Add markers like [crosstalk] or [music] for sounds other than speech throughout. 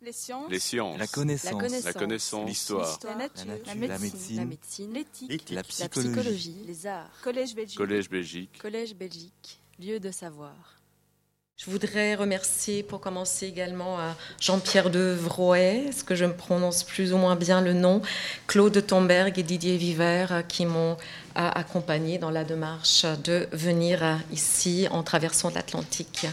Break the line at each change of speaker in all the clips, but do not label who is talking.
Les sciences.
Les sciences.
La connaissance.
La connaissance. L'histoire.
La nature.
La
La
nature.
médecine.
La
médecine. L'éthique.
La
La
psychologie.
les arts,
Collège Belgique.
Collège Belgique.
Collège Belgique, lieu de savoir.
Je voudrais remercier pour commencer également à Jean-Pierre de Vroet, est-ce que je me prononce plus ou moins bien le nom, Claude Tomberg et Didier Viver euh, qui m'ont euh, accompagné dans la démarche de venir euh, ici en traversant l'Atlantique.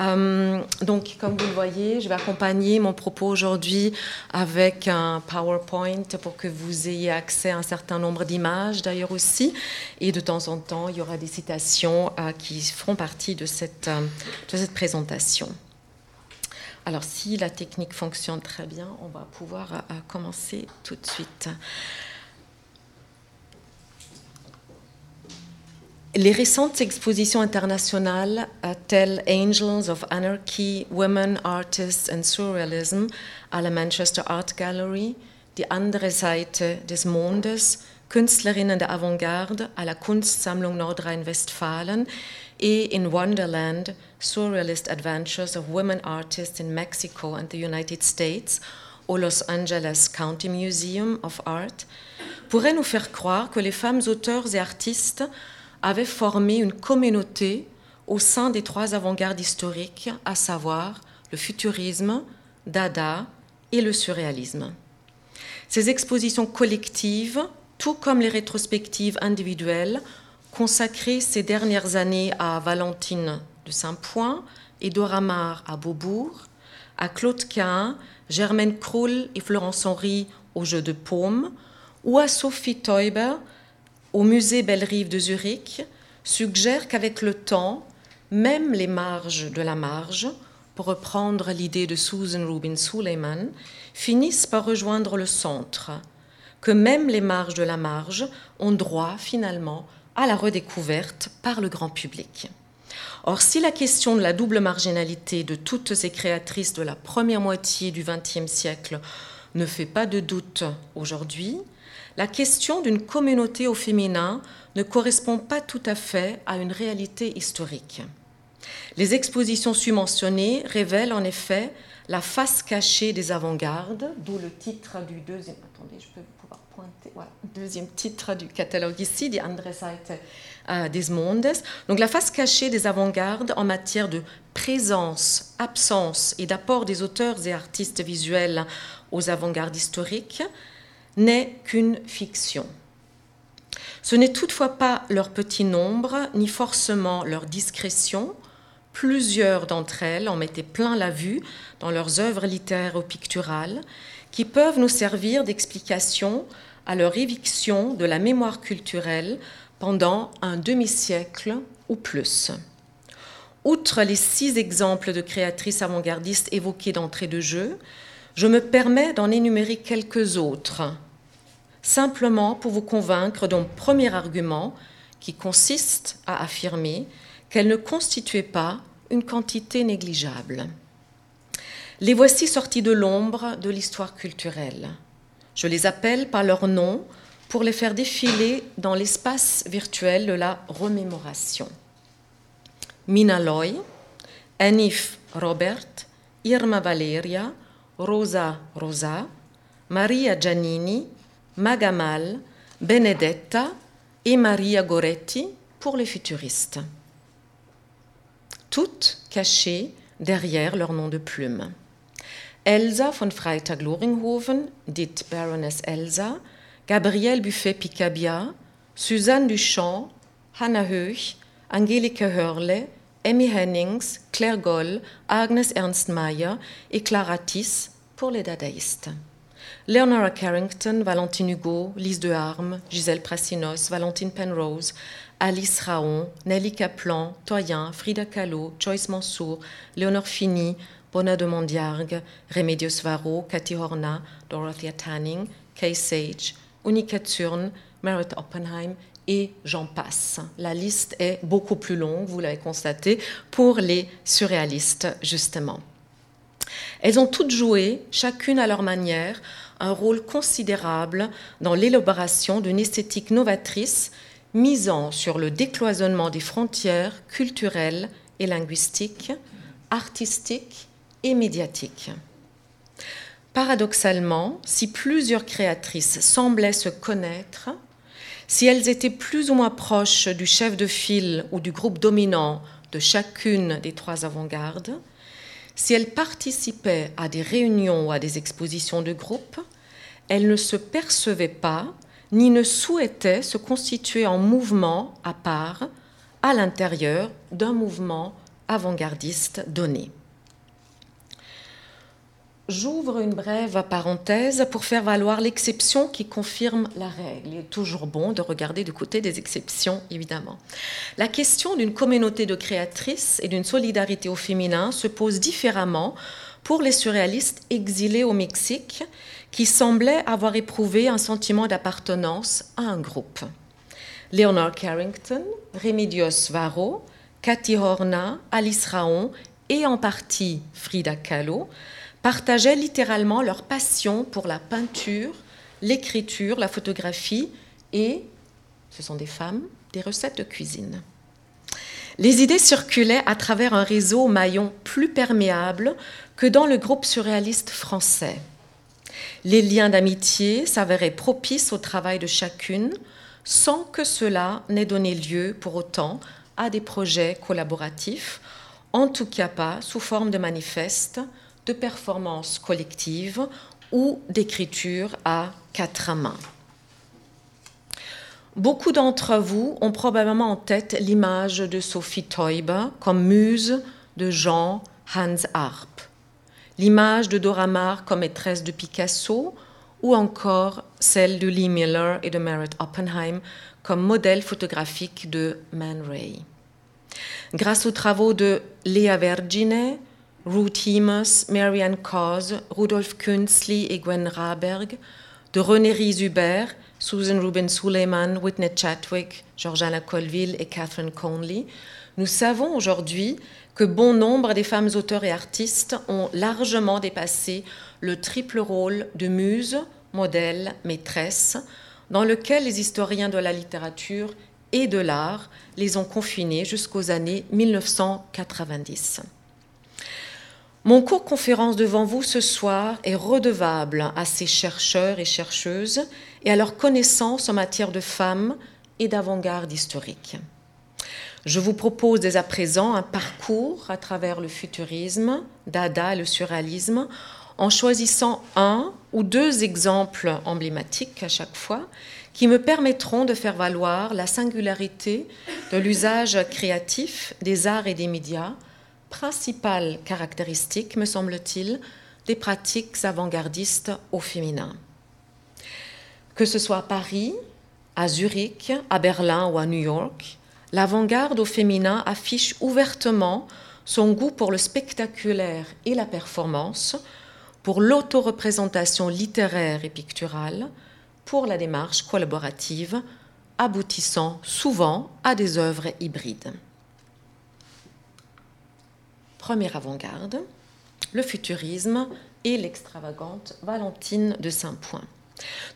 Euh, donc, comme vous le voyez, je vais accompagner mon propos aujourd'hui avec un PowerPoint pour que vous ayez accès à un certain nombre d'images d'ailleurs aussi. Et de temps en temps, il y aura des citations euh, qui feront partie de cette, euh, de cette présentation. Alors, si la technique fonctionne très bien, on va pouvoir commencer tout de suite. Les récentes expositions internationales euh, telles Angels of Anarchy, Women, Artists and Surrealism à la Manchester Art Gallery, Die andere Seite des Mondes, Künstlerinnen der Avantgarde à la Kunstsammlung Nordrhein-Westfalen et in Wonderland, Surrealist Adventures of Women Artists in Mexico and the United States au Los Angeles County Museum of Art pourraient nous faire croire que les femmes auteurs et artistes avaient formé une communauté au sein des trois avant-gardes historiques, à savoir le futurisme, Dada et le surréalisme. Ces expositions collectives, tout comme les rétrospectives individuelles, consacrées ces dernières années à Valentine de Saint-Point et Dora Maar à Beaubourg, à Claude Quin, Germaine Krull et Florence Henry au jeu de paume, ou à Sophie Teuber au musée Bellerive de Zurich, suggèrent qu'avec le temps, même les marges de la marge, pour reprendre l'idée de Susan Rubin Suleiman, finissent par rejoindre le centre, que même les marges de la marge ont droit finalement à la redécouverte par le grand public. Or, si la question de la double marginalité de toutes ces créatrices de la première moitié du XXe siècle ne fait pas de doute aujourd'hui, la question d'une communauté au féminin ne correspond pas tout à fait à une réalité historique. Les expositions submentionnées révèlent en effet la face cachée des avant-gardes, d'où le titre du deuxième. Attendez, je peux pouvoir pointer. Voilà, deuxième titre du catalogue ici, Die andere Seite euh, des Mondes. Donc la face cachée des avant-gardes en matière de présence, absence et d'apport des auteurs et artistes visuels aux avant-gardes historiques n'est qu'une fiction. Ce n'est toutefois pas leur petit nombre, ni forcément leur discrétion. Plusieurs d'entre elles en mettaient plein la vue dans leurs œuvres littéraires ou picturales, qui peuvent nous servir d'explication à leur éviction de la mémoire culturelle pendant un demi-siècle ou plus. Outre les six exemples de créatrices avant-gardistes évoqués d'entrée de jeu, je me permets d'en énumérer quelques autres, simplement pour vous convaincre d'un premier argument qui consiste à affirmer qu'elles ne constituaient pas une quantité négligeable. Les voici sortis de l'ombre de l'histoire culturelle. Je les appelle par leur nom pour les faire défiler dans l'espace virtuel de la remémoration. Mina Loy, Anif Robert, Irma Valeria, Rosa Rosa, Maria Giannini, Magamal, Benedetta et Maria Goretti pour les futuristes. Toutes cachées derrière leur nom de plume. Elsa von Freytag-Loringhoven, dite Baroness Elsa, Gabrielle Buffet-Picabia, Suzanne Duchamp, Hannah Höch, Angelika Hörle, Emmy Hennings, Claire Goll, Agnes Ernst Mayer et Clara Tiss pour les dadaïstes. Leonora Carrington, Valentine Hugo, Lise de Harme, Gisèle Prassinos, Valentine Penrose, Alice Raon, Nelly Kaplan, Toyin, Frida Kahlo, Joyce Mansour, Léonore Fini, Bona de Mondiargue, Remedios Varro, Cathy Horna, Dorothea Tanning, Kay Sage, Unica Thurn, Merit Oppenheim et j'en passe. La liste est beaucoup plus longue, vous l'avez constaté, pour les surréalistes, justement. Elles ont toutes joué, chacune à leur manière, un rôle considérable dans l'élaboration d'une esthétique novatrice misant sur le décloisonnement des frontières culturelles et linguistiques, artistiques et médiatiques. Paradoxalement, si plusieurs créatrices semblaient se connaître, si elles étaient plus ou moins proches du chef de file ou du groupe dominant de chacune des trois avant-gardes, si elles participaient à des réunions ou à des expositions de groupe, elles ne se percevaient pas ni ne souhaitaient se constituer en mouvement à part à l'intérieur d'un mouvement avant-gardiste donné. J'ouvre une brève parenthèse pour faire valoir l'exception qui confirme la règle. Il est toujours bon de regarder du côté des exceptions, évidemment. La question d'une communauté de créatrices et d'une solidarité au féminin se pose différemment pour les surréalistes exilés au Mexique qui semblaient avoir éprouvé un sentiment d'appartenance à un groupe. Leonard Carrington, Remedios Varro, Cathy Horna, Alice Raon et en partie Frida Kahlo partageaient littéralement leur passion pour la peinture, l'écriture, la photographie et, ce sont des femmes, des recettes de cuisine. Les idées circulaient à travers un réseau maillon plus perméable que dans le groupe surréaliste français. Les liens d'amitié s'avéraient propices au travail de chacune, sans que cela n'ait donné lieu pour autant à des projets collaboratifs, en tout cas pas sous forme de manifestes, de performances collectives ou d'écriture à quatre mains. Beaucoup d'entre vous ont probablement en tête l'image de Sophie Teuber comme muse de Jean Hans Arp, l'image de Dora Maar comme maîtresse de Picasso, ou encore celle de Lee Miller et de Merritt Oppenheim comme modèle photographique de Man Ray. Grâce aux travaux de Lea Vergine, Ruth Hemus, Marianne Cause, Rudolf Künzli et Gwen Raberg, de René Ries-Hubert, Susan Rubin Suleiman, Whitney Chatwick, Georgiana Colville et Catherine Conley, nous savons aujourd'hui que bon nombre des femmes auteurs et artistes ont largement dépassé le triple rôle de muse, modèle, maîtresse, dans lequel les historiens de la littérature et de l'art les ont confinés jusqu'aux années 1990. Mon cours conférence devant vous ce soir est redevable à ces chercheurs et chercheuses et à leur connaissance en matière de femmes et d'avant-garde historique. Je vous propose dès à présent un parcours à travers le futurisme, Dada et le surréalisme, en choisissant un ou deux exemples emblématiques à chaque fois qui me permettront de faire valoir la singularité de l'usage créatif des arts et des médias principale caractéristique, me semble-t-il, des pratiques avant-gardistes au féminin. Que ce soit à Paris, à Zurich, à Berlin ou à New York, l'avant-garde au féminin affiche ouvertement son goût pour le spectaculaire et la performance, pour l'autoreprésentation littéraire et picturale, pour la démarche collaborative, aboutissant souvent à des œuvres hybrides première avant-garde, le futurisme et l'extravagante Valentine de Saint-Point.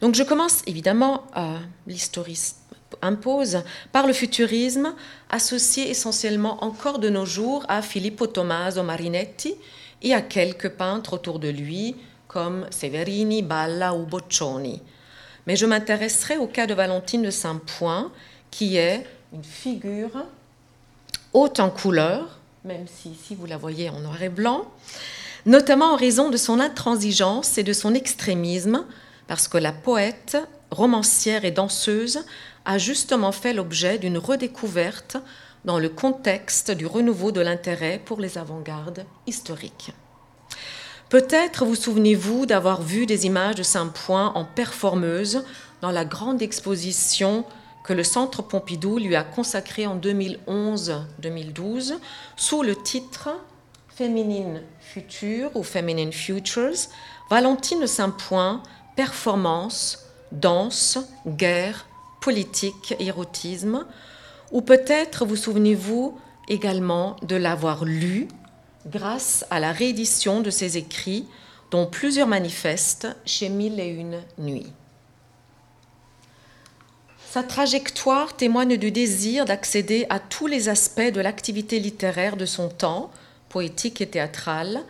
Donc je commence évidemment, à l'historisme impose, par le futurisme, associé essentiellement encore de nos jours à Filippo Tommaso Marinetti et à quelques peintres autour de lui, comme Severini, Balla ou Boccioni. Mais je m'intéresserai au cas de Valentine de Saint-Point, qui est une figure haute en couleurs, même si ici vous la voyez en noir et blanc, notamment en raison de son intransigeance et de son extrémisme, parce que la poète, romancière et danseuse a justement fait l'objet d'une redécouverte dans le contexte du renouveau de l'intérêt pour les avant-gardes historiques. Peut-être vous souvenez-vous d'avoir vu des images de Saint-Point en performeuse dans la grande exposition que le Centre Pompidou lui a consacré en 2011-2012 sous le titre Féminine Future ou Feminine Futures, Valentine Saint-Point, performance, danse, guerre, politique, érotisme, ou peut-être vous souvenez-vous également de l'avoir lu grâce à la réédition de ses écrits, dont plusieurs manifestes chez Mille et une nuits. Sa trajectoire témoigne du désir d'accéder à tous les aspects de l'activité littéraire de son temps, poétique et théâtrale,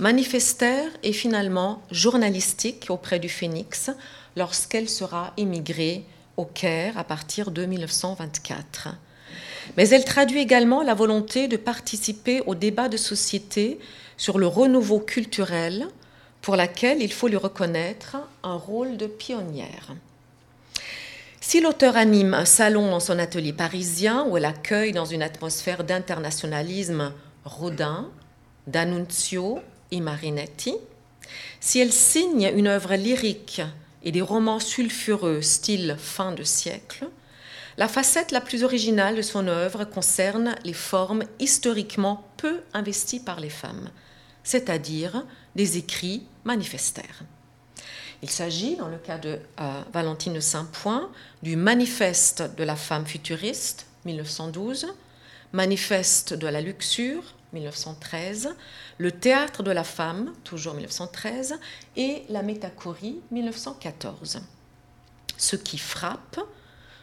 manifestèrent et finalement journalistique auprès du Phénix lorsqu'elle sera émigrée au Caire à partir de 1924. Mais elle traduit également la volonté de participer au débat de société sur le renouveau culturel, pour laquelle il faut lui reconnaître un rôle de pionnière. Si l'auteur anime un salon dans son atelier parisien où elle accueille dans une atmosphère d'internationalisme Rodin, D'Annunzio et Marinetti, si elle signe une œuvre lyrique et des romans sulfureux style fin de siècle, la facette la plus originale de son œuvre concerne les formes historiquement peu investies par les femmes, c'est-à-dire des écrits manifestaires. Il s'agit, dans le cas de euh, Valentine Saint-Point, du Manifeste de la femme futuriste, 1912, Manifeste de la luxure, 1913, Le théâtre de la femme, toujours 1913, et La métachorie, 1914. Ce qui frappe,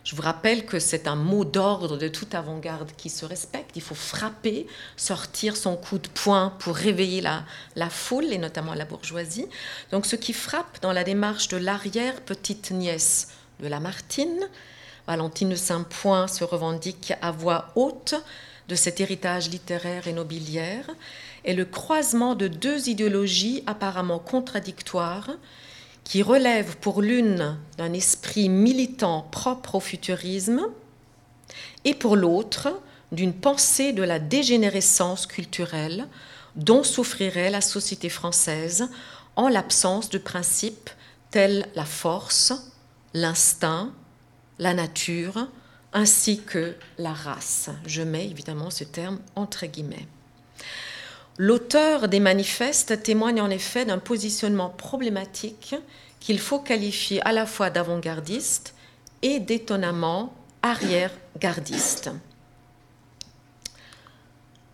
je vous rappelle que c'est un mot d'ordre de toute avant-garde qui se respecte. Il faut frapper, sortir son coup de poing pour réveiller la, foule, et notamment la bourgeoisie. Donc ce qui frappe dans la démarche de l'arrière-petite nièce de Lamartine, Valentine Saint-Point se revendique à voix haute de cet héritage littéraire et nobiliaire, est le croisement de deux idéologies apparemment contradictoires qui relèvent pour l'une d'un esprit militant propre au futurisme et pour l'autre d'une pensée de la dégénérescence culturelle dont souffrirait la société française en l'absence de principes tels la force, l'instinct, la nature, ainsi que la race. Je mets évidemment ce terme entre guillemets. L'auteur des manifestes témoigne en effet d'un positionnement problématique qu'il faut qualifier à la fois d'avant-gardiste et d'étonnamment arrière-gardiste.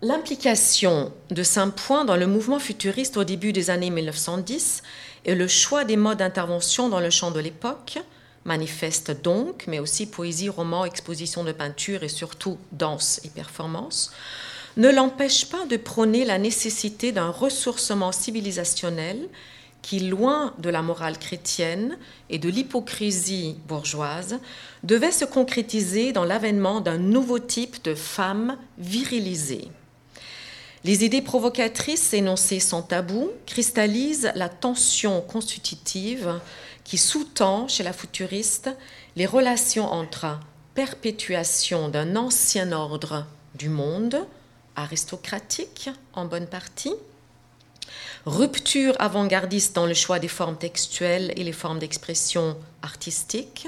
L'implication de Saint-Point dans le mouvement futuriste au début des années 1910 et le choix des modes d'intervention dans le champ de l'époque, manifeste donc, mais aussi poésie, roman, exposition de peinture et surtout danse et performance, ne l'empêche pas de prôner la nécessité d'un ressourcement civilisationnel qui, loin de la morale chrétienne et de l'hypocrisie bourgeoise, devait se concrétiser dans l'avènement d'un nouveau type de femme virilisée. Les idées provocatrices énoncées sans tabou cristallisent la tension constitutive qui sous-tend chez la futuriste les relations entre perpétuation d'un ancien ordre du monde, aristocratique en bonne partie, rupture avant-gardiste dans le choix des formes textuelles et les formes d'expression artistique,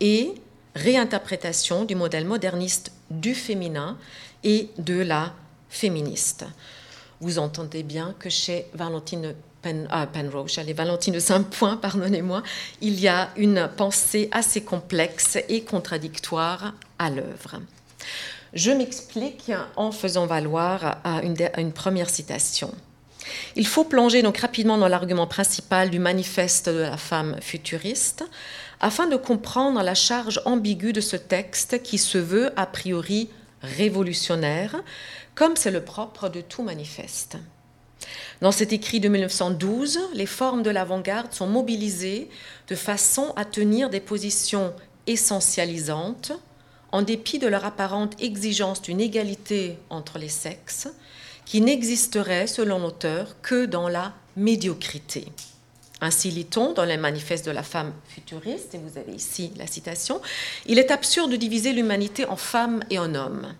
et réinterprétation du modèle moderniste du féminin et de la féministe. Vous entendez bien que chez Valentine Pen, ah, Penrose, Valentine de Saint-Point, pardonnez-moi, il y a une pensée assez complexe et contradictoire à l'œuvre. Je m'explique en faisant valoir une, une première citation. Il faut plonger donc rapidement dans l'argument principal du manifeste de la femme futuriste afin de comprendre la charge ambiguë de ce texte qui se veut a priori révolutionnaire, comme c'est le propre de tout manifeste. Dans cet écrit de 1912, les formes de l'avant-garde sont mobilisées de façon à tenir des positions essentialisantes, en dépit de leur apparente exigence d'une égalité entre les sexes, qui n'existerait, selon l'auteur, que dans la médiocrité. Ainsi lit-on dans les manifestes de la femme futuriste, et vous avez ici la citation, Il est absurde de diviser l'humanité en femmes et en hommes.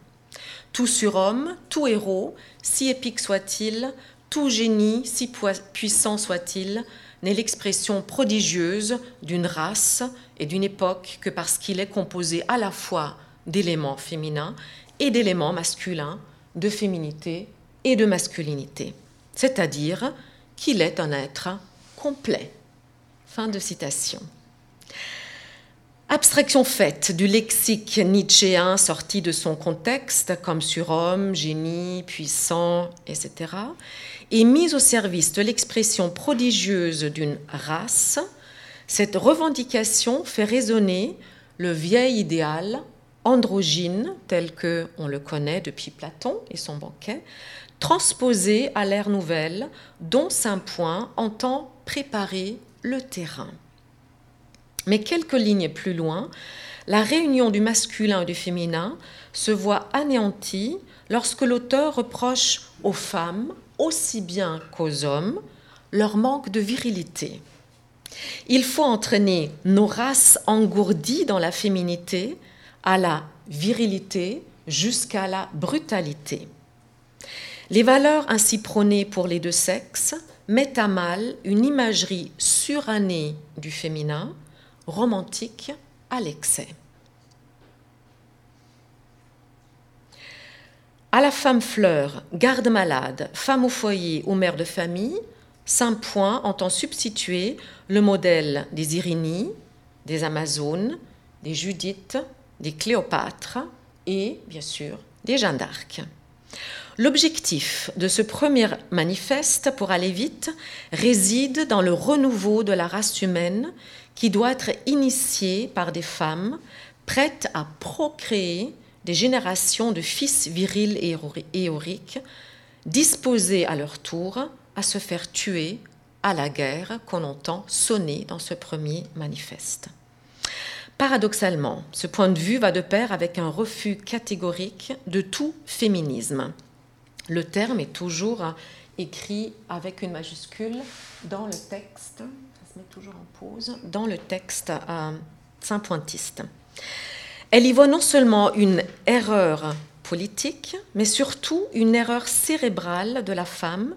Tout surhomme, tout héros, si épique soit-il, tout génie, si puissant soit-il, n'est l'expression prodigieuse d'une race et d'une époque que parce qu'il est composé à la fois d'éléments féminins et d'éléments masculins, de féminité et de masculinité, c'est-à-dire qu'il est un être complet. Fin de citation. Abstraction faite du lexique nietzschéen sorti de son contexte, comme surhomme, génie, puissant, etc., et mise au service de l'expression prodigieuse d'une race, cette revendication fait résonner le vieil idéal androgyne tel que on le connaît depuis Platon et son banquet, transposée à l'ère nouvelle, dont Saint-Point entend préparer le terrain. Mais quelques lignes plus loin, la réunion du masculin et du féminin se voit anéantie lorsque l'auteur reproche aux femmes, aussi bien qu'aux hommes, leur manque de virilité. Il faut entraîner nos races engourdies dans la féminité à la virilité jusqu'à la brutalité. Les valeurs ainsi prônées pour les deux sexes mettent à mal une imagerie surannée du féminin, romantique à l'excès. À la femme fleur, garde malade, femme au foyer ou mère de famille, Saint-Point entend substituer le modèle des Irénies, des Amazones, des Judith, des Cléopâtres et, bien sûr, des Jeanne d'Arc. L'objectif de ce premier manifeste, pour aller vite, réside dans le renouveau de la race humaine qui doit être initiée par des femmes prêtes à procréer des générations de fils virils et héoriques, disposés à leur tour à se faire tuer à la guerre qu'on entend sonner dans ce premier manifeste. Paradoxalement, ce point de vue va de pair avec un refus catégorique de tout féminisme. Le terme est toujours écrit avec une majuscule dans le texte, ça se met toujours en pause, dans le texte euh, saint-pointiste. Elle y voit non seulement une erreur politique, mais surtout une erreur cérébrale de la femme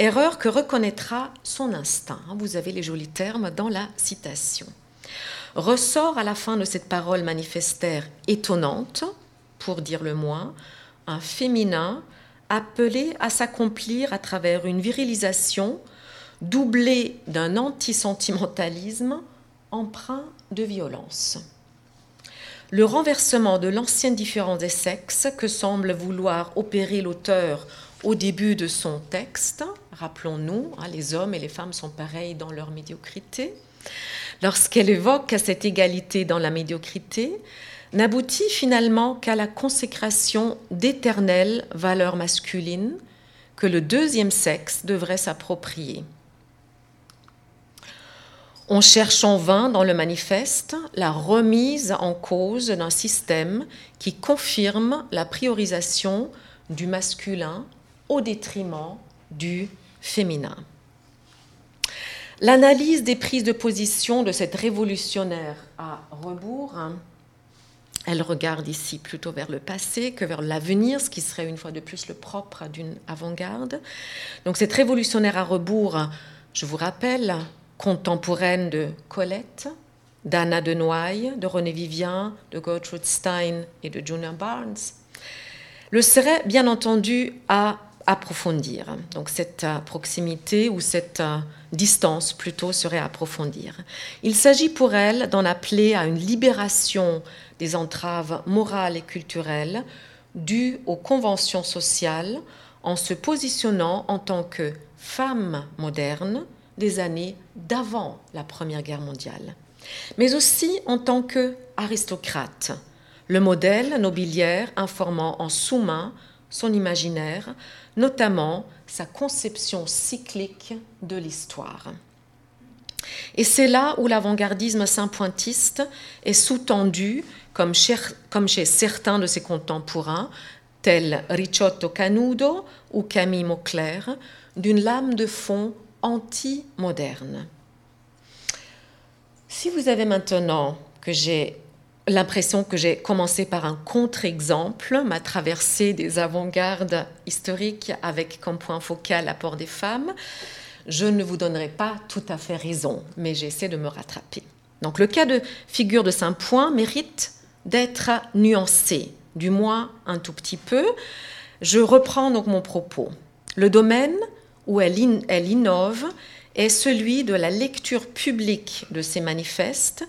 erreur que reconnaîtra son instinct. Vous avez les jolis termes dans la citation. Ressort à la fin de cette parole manifestaire étonnante, pour dire le moins, un féminin appelé à s'accomplir à travers une virilisation doublée d'un antisentimentalisme empreint de violence. Le renversement de l'ancienne différence des sexes que semble vouloir opérer l'auteur au début de son texte, rappelons-nous, hein, les hommes et les femmes sont pareils dans leur médiocrité, lorsqu'elle évoque cette égalité dans la médiocrité, n'aboutit finalement qu'à la consécration d'éternelles valeurs masculines que le deuxième sexe devrait s'approprier. On cherche en vain dans le manifeste la remise en cause d'un système qui confirme la priorisation du masculin au détriment du féminin. L'analyse des prises de position de cette révolutionnaire à rebours, hein, elle regarde ici plutôt vers le passé que vers l'avenir, ce qui serait une fois de plus le propre d'une avant-garde. Donc cette révolutionnaire à rebours, je vous rappelle, contemporaine de Colette, d'Anna de Noailles, de René Vivien, de Gertrude Stein et de Junior Barnes, le serait bien entendu à approfondir. Donc cette euh, proximité ou cette euh, distance plutôt serait approfondir. Il s'agit pour elle d'en appeler à une libération des entraves morales et culturelles dues aux conventions sociales en se positionnant en tant que femme moderne des années d'avant la Première Guerre mondiale, mais aussi en tant que aristocrate, le modèle nobiliaire informant en sous-main son imaginaire, notamment sa conception cyclique de l'histoire. Et c'est là où l'avant-gardisme saint-pointiste est sous-tendu, comme, chez certains de ses contemporains, tels Ricciotto Canudo ou Camille Mauclair, d'une lame de fond anti-moderne. Si vous avez maintenant que j'ai l'impression que j'ai commencé par un contre-exemple, ma traversée des avant-gardes historiques avec comme point focal l'apport des femmes. Je ne vous donnerai pas tout à fait raison, mais j'essaie de me rattraper. Donc le cas de figure de Saint-Point mérite d'être nuancé, du moins un tout petit peu. Je reprends donc mon propos. Le domaine où elle, elle innove est celui de la lecture publique de ces manifestes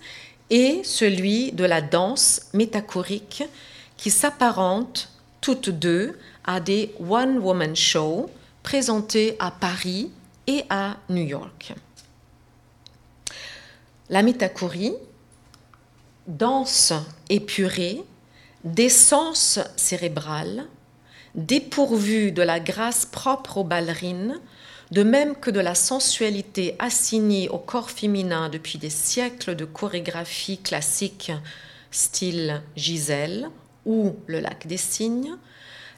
et celui de la danse métaphorique qui s'apparente toutes deux à des one-woman shows présentés à Paris et à New York. La métachorie, danse épurée, d'essence cérébrale, dépourvue de la grâce propre aux ballerines, de même que de la sensualité assignée au corps féminin depuis des siècles de chorégraphie classique style Gisèle ou le lac des cygnes,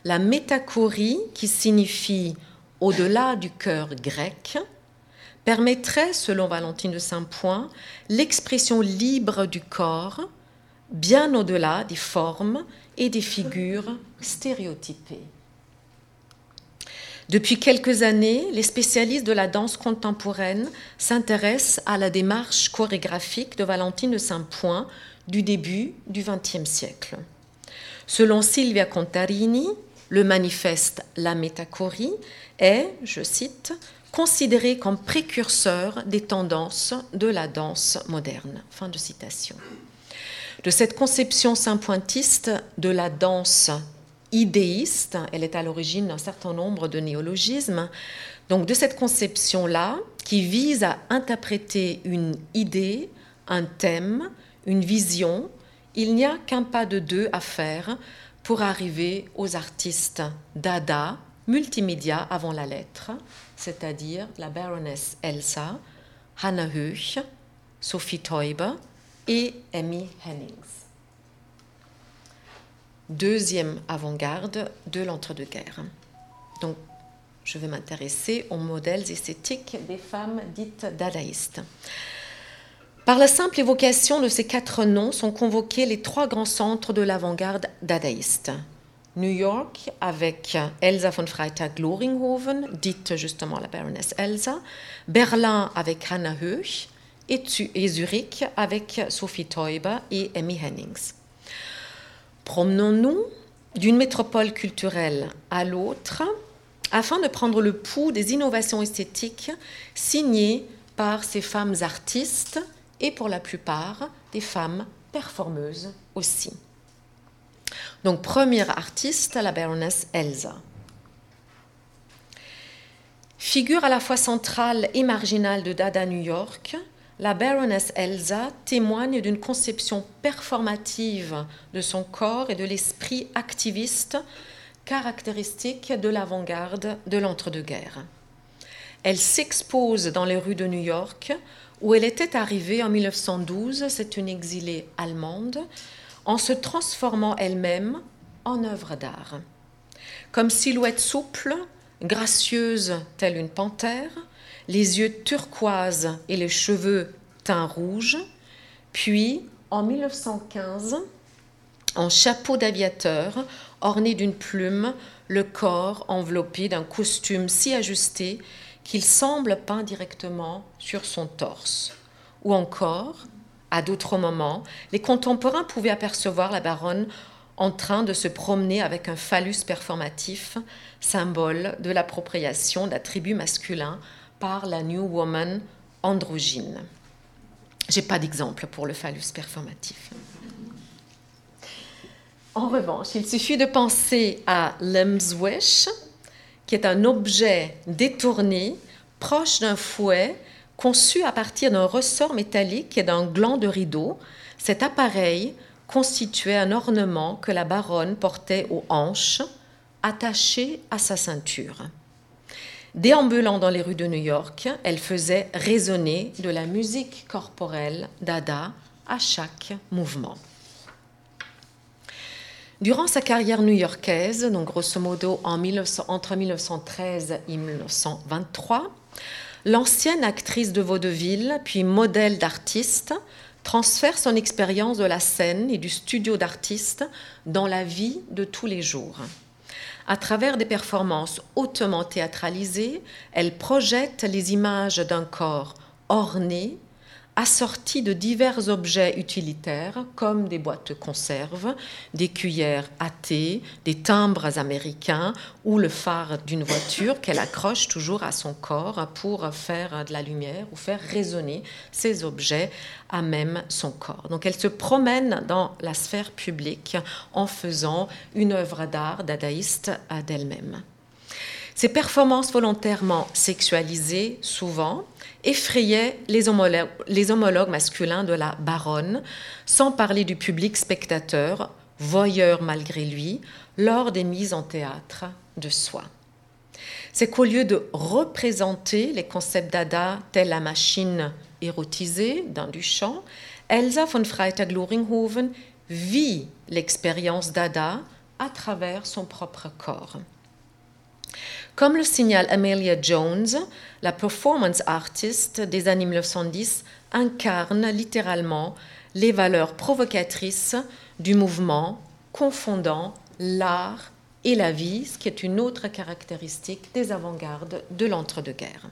la métachorie, qui signifie au-delà du cœur grec, permettrait, selon Valentine de Saint-Point, l'expression libre du corps, bien au-delà des formes et des figures stéréotypées. Depuis quelques années, les spécialistes de la danse contemporaine s'intéressent à la démarche chorégraphique de Valentine de Saint-Point du début du XXe siècle. Selon Silvia Contarini, le manifeste La Métachorie est, je cite, considéré comme précurseur des tendances de la danse moderne. Fin de citation. De cette conception saint-pointiste de la danse idéiste, elle est à l'origine d'un certain nombre de néologismes, donc de cette conception-là qui vise à interpréter une idée, un thème, une vision, il n'y a qu'un pas de deux à faire pour arriver aux artistes dada, multimédia avant la lettre, c'est-à-dire la Baroness Elsa, Hannah Höch, Sophie Teuber et Amy Hennings. Deuxième avant-garde de l'entre-deux-guerres. Donc, je vais m'intéresser aux modèles esthétiques des femmes dites dadaïstes. Par la simple évocation de ces quatre noms sont convoqués les trois grands centres de l'avant-garde dadaïste. New York avec Elsa von Freytag-Loringhoven, dite justement la Baroness Elsa, Berlin avec Hannah Höch et, Zurich avec Sophie Teuber et Amy Hennings. Promenons-nous d'une métropole culturelle à l'autre afin de prendre le pouls des innovations esthétiques signées par ces femmes artistes et pour la plupart des femmes performeuses aussi. Donc, première artiste, la Baroness Elsa. Figure à la fois centrale et marginale de Dada New York, la Baroness Elsa témoigne d'une conception performative de son corps et de l'esprit activiste caractéristique de l'avant-garde de l'entre-deux-guerres. Elle s'expose dans les rues de New York, où elle était arrivée en 1912, c'est une exilée allemande, en se transformant elle-même en œuvre d'art. Comme silhouette souple, gracieuse telle une panthère, les yeux turquoises et les cheveux teints rouge, puis en 1915, en chapeau d'aviateur orné d'une plume, le corps enveloppé d'un costume si ajusté qu'il semble peint directement sur son torse. Ou encore, à d'autres moments, les contemporains pouvaient apercevoir la baronne en train de se promener avec un phallus performatif, symbole de l'appropriation d'attributs masculins par la New Woman androgyne. J'ai pas d'exemple pour le phallus performatif. En revanche, il suffit de penser à l'emswish, qui est un objet détourné proche d'un fouet conçu à partir d'un ressort métallique et d'un gland de rideau, cet appareil constituait un ornement que la baronne portait aux hanches, attaché à sa ceinture. Déambulant dans les rues de New York, elle faisait résonner de la musique corporelle d'Ada à chaque mouvement. Durant sa carrière new-yorkaise, donc grosso modo entre 1913 et 1923, L'ancienne actrice de vaudeville, puis modèle d'artiste, transfère son expérience de la scène et du studio d'artiste dans la vie de tous les jours. À travers des performances hautement théâtralisées, elle projette les images d'un corps orné, assorti de divers objets utilitaires comme des boîtes de conserve, des cuillères à thé, des timbres américains ou le phare d'une voiture qu'elle accroche toujours à son corps pour faire de la lumière ou faire résonner ces objets à même son corps. Donc elle se promène dans la sphère publique en faisant une œuvre d'art dadaïste d'elle-même. Ces performances volontairement sexualisées, souvent, effrayaient les homologues, masculins de la baronne, sans parler du public spectateur, voyeur malgré lui, lors des mises en théâtre de soi. C'est qu'au lieu de représenter les concepts d'Ada telle la machine érotisée dans Duchamp, Elsa von Freytag-Loringhoven vit l'expérience d'Ada à travers son propre corps. Comme le signale Amelia Jones, la performance artist des années 1910 incarne littéralement les valeurs provocatrices du mouvement confondant l'art et la vie, ce qui est une autre caractéristique des avant-gardes de l'entre-deux-guerres.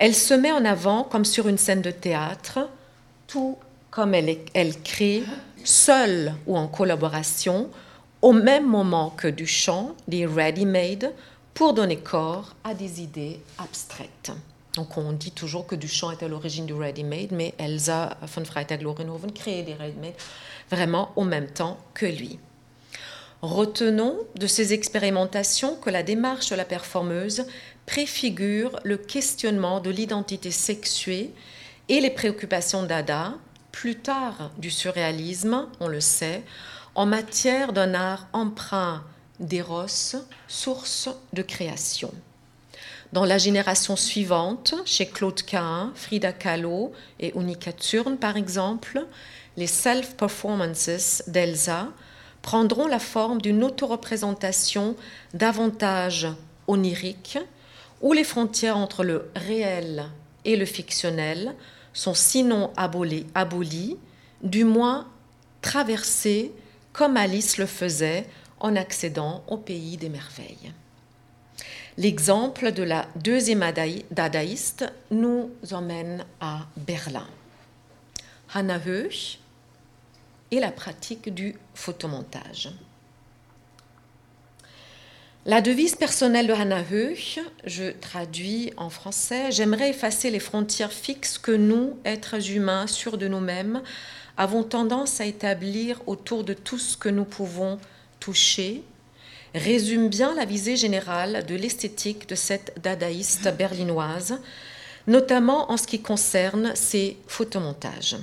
Elle se met en avant comme sur une scène de théâtre, tout comme elle, elle crée, seule ou en collaboration, au même moment que Duchamp, des ready-made, pour donner corps à des idées abstraites. Donc on dit toujours que Duchamp est à l'origine du ready-made, mais Elsa von Freytag-Lorenhoven crée des ready-made vraiment au même temps que lui. Retenons de ces expérimentations que la démarche de la performeuse préfigure le questionnement de l'identité sexuée et les préoccupations d'Ada, plus tard du surréalisme, on le sait, en matière d'un art emprunt d'éros, source de création. Dans la génération suivante, chez Claude Cahin, Frida Kahlo et Unica Thurn par exemple, les self-performances d'Elsa prendront la forme d'une autoreprésentation davantage onirique, où les frontières entre le réel et le fictionnel sont sinon abolies, du moins traversées comme Alice le faisait en accédant au pays des merveilles. L'exemple de la deuxième dadaïste nous emmène à Berlin. Hannah Höch et la pratique du photomontage. La devise personnelle de Hannah Höch, je traduis en français, j'aimerais effacer les frontières fixes que nous, êtres humains, sûrs de nous-mêmes, avons tendance à établir autour de tout ce que nous pouvons toucher, résume bien la visée générale de l'esthétique de cette dadaïste berlinoise, notamment en ce qui concerne ses photomontages.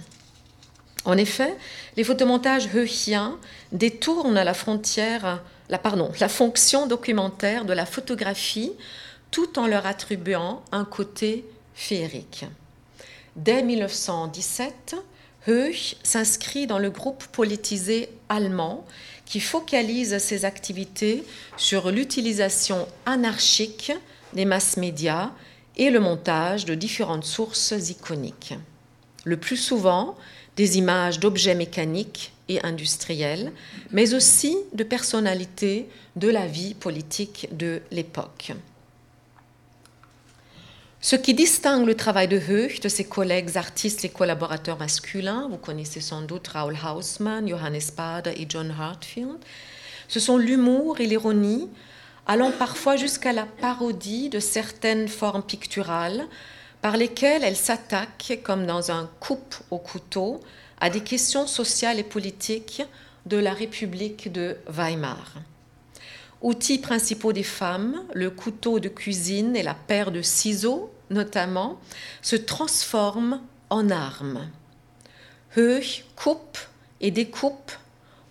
En effet, les photomontages heuchiens détournent la frontière, la, fonction documentaire de la photographie tout en leur attribuant un côté féerique. Dès 1917, Höch s'inscrit dans le groupe politisé allemand qui focalise ses activités sur l'utilisation anarchique des masses médias et le montage de différentes sources iconiques. Le plus souvent, des images d'objets mécaniques et industriels, mais aussi de personnalités de la vie politique de l'époque. Ce qui distingue le travail de Höch de ses collègues artistes et collaborateurs masculins, vous connaissez sans doute Raoul Hausmann, Johannes Bade et John Hartfield, ce sont l'humour et l'ironie, allant parfois jusqu'à la parodie de certaines formes picturales par lesquelles elle s'attaque, comme dans un coupe au couteau, à des questions sociales et politiques de la République de Weimar. Outils principaux des femmes, le couteau de cuisine et la paire de ciseaux notamment, se transforment en armes. Höch coupe et découpe,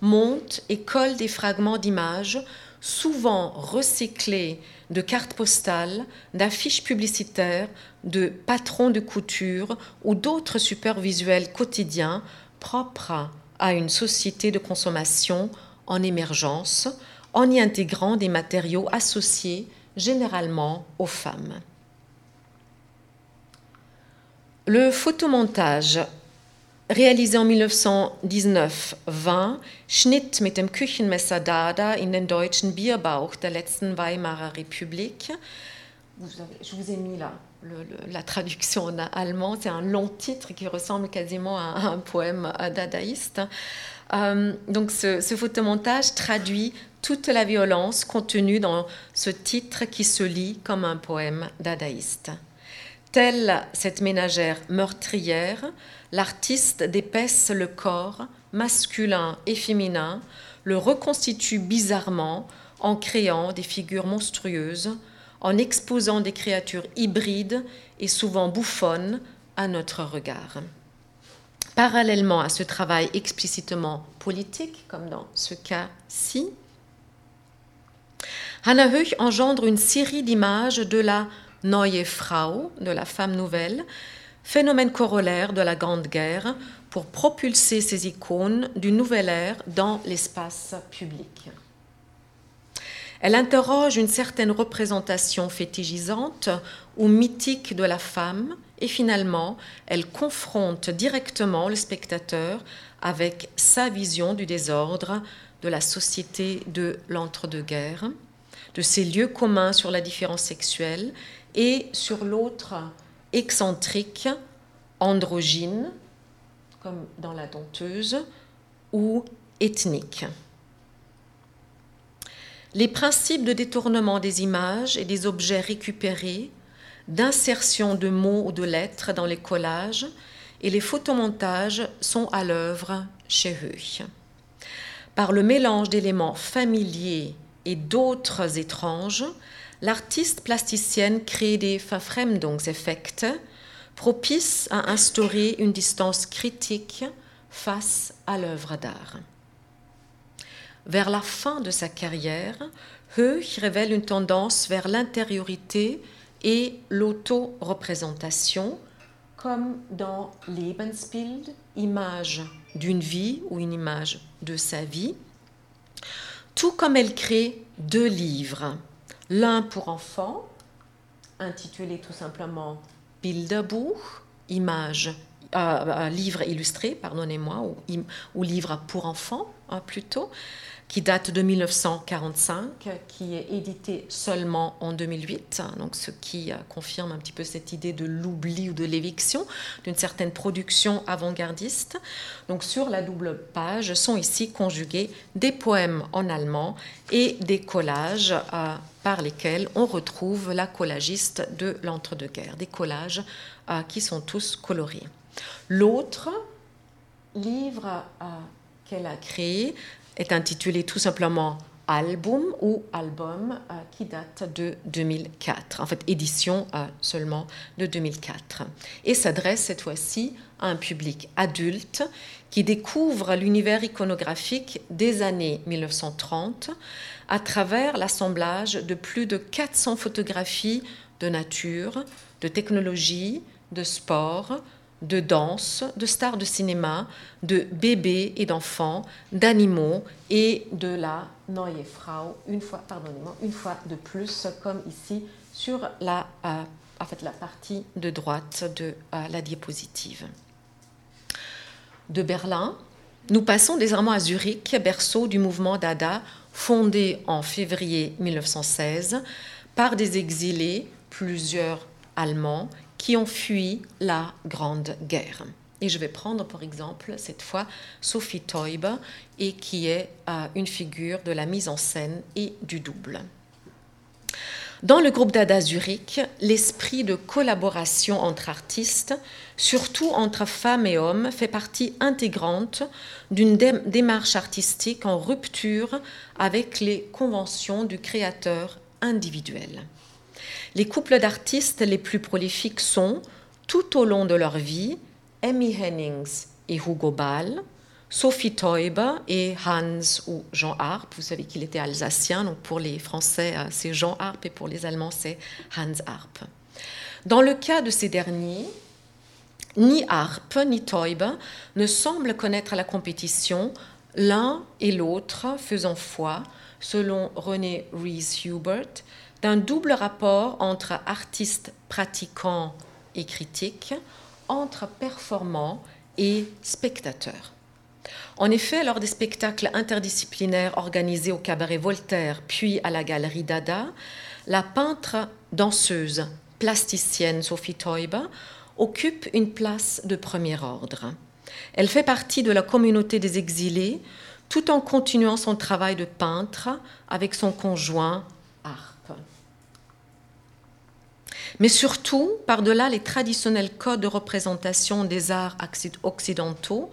monte et colle des fragments d'images, souvent recyclés de cartes postales, d'affiches publicitaires, de patrons de couture ou d'autres supports visuels quotidiens propres à une société de consommation en émergence, en y intégrant des matériaux associés généralement aux femmes. Le photomontage réalisé en 1919-20, Schnitt mit dem Küchenmesser Dada in den deutschen Bierbauch der letzten Weimarer République. je vous ai mis là la traduction en allemand. C'est un long titre qui ressemble quasiment à, un poème dadaïste. Euh, donc ce, photomontage traduit toute la violence contenue dans ce titre qui se lit comme un poème dadaïste. Telle cette ménagère meurtrière, l'artiste dépaisse le corps, masculin et féminin, le reconstitue bizarrement en créant des figures monstrueuses, en exposant des créatures hybrides et souvent bouffonnes à notre regard. Parallèlement à ce travail explicitement politique, comme dans ce cas-ci, Hannah Höch engendre une série d'images de la Neue Frau, de la femme nouvelle, phénomène corollaire de la Grande Guerre, pour propulser ces icônes d'une nouvelle ère dans l'espace public. Elle interroge une certaine représentation fétichisante ou mythique de la femme et finalement, elle confronte directement le spectateur avec sa vision du désordre de la société de l'entre-deux-guerres, de ses lieux communs sur la différence sexuelle et sur l'autre excentrique, androgyne, comme dans la donteuse, ou ethnique. Les principes de détournement des images et des objets récupérés, d'insertion de mots ou de lettres dans les collages et les photomontages sont à l'œuvre chez eux. Par le mélange d'éléments familiers et d'autres étranges, l'artiste plasticienne crée des Verfremdungseffekte propices à instaurer une distance critique face à l'œuvre d'art. Vers la fin de sa carrière, Höch révèle une tendance vers l'intériorité et l'auto-représentation, comme dans Lebensbild, image d'une vie ou une image de sa vie, tout comme elle crée deux livres, l'un pour enfants, intitulé tout simplement Bilderbuch, image, euh, euh, livre illustré, pardonnez-moi, ou, ou, livre pour enfants hein, plutôt, qui date de 1945, qui est édité seulement en 2008, donc ce qui euh, confirme un petit peu cette idée de l'oubli ou de l'éviction d'une certaine production avant-gardiste. Donc sur la double page sont ici conjugués des poèmes en allemand et des collages euh, par lesquels on retrouve la collagiste de l'entre-deux-guerres, des collages euh, qui sont tous colorés. L'autre livre qu'elle a créé est intitulé tout simplement Album ou Album euh, qui date de 2004, en fait édition euh, seulement de 2004, et s'adresse cette fois-ci à un public adulte qui découvre l'univers iconographique des années 1930 à travers l'assemblage de plus de 400 photographies de nature, de technologie, de sport, de danse, de stars de cinéma, de bébés et d'enfants, d'animaux et de la Neue Frau, une fois, pardonnez-moi, une fois de plus, comme ici sur la, euh, en fait, la partie de droite de euh, la diapositive. De Berlin, nous passons désormais à Zurich, berceau du mouvement Dada, fondé en février 1916 par des exilés, plusieurs Allemands, qui ont fui la Grande Guerre. Et je vais prendre pour exemple cette fois Sophie Teub, et qui est euh, une figure de la mise en scène et du double. Dans le groupe Dada Zurich, l'esprit de collaboration entre artistes, surtout entre femmes et hommes, fait partie intégrante d'une démarche artistique en rupture avec les conventions du créateur individuel. Les couples d'artistes les plus prolifiques sont, tout au long de leur vie, Amy Hennings et Hugo Ball, Sophie Teuber et Hans ou Jean Arp. Vous savez qu'il était alsacien, donc pour les Français, euh, c'est Jean Arp et pour les Allemands, c'est Hans Arp. Dans le cas de ces derniers, ni Arp ni Teuber ne semblent connaître la compétition, l'un et l'autre faisant foi, selon René Rees-Hubert, d'un double rapport entre artistes pratiquants et critiques, entre performants et spectateurs. En effet, lors des spectacles interdisciplinaires organisés au cabaret Voltaire puis à la galerie Dada, la peintre danseuse plasticienne Sophie Teuber occupe une place de premier ordre. Elle fait partie de la communauté des exilés tout en continuant son travail de peintre avec son conjoint mais surtout, par-delà les traditionnels codes de représentation des arts occidentaux,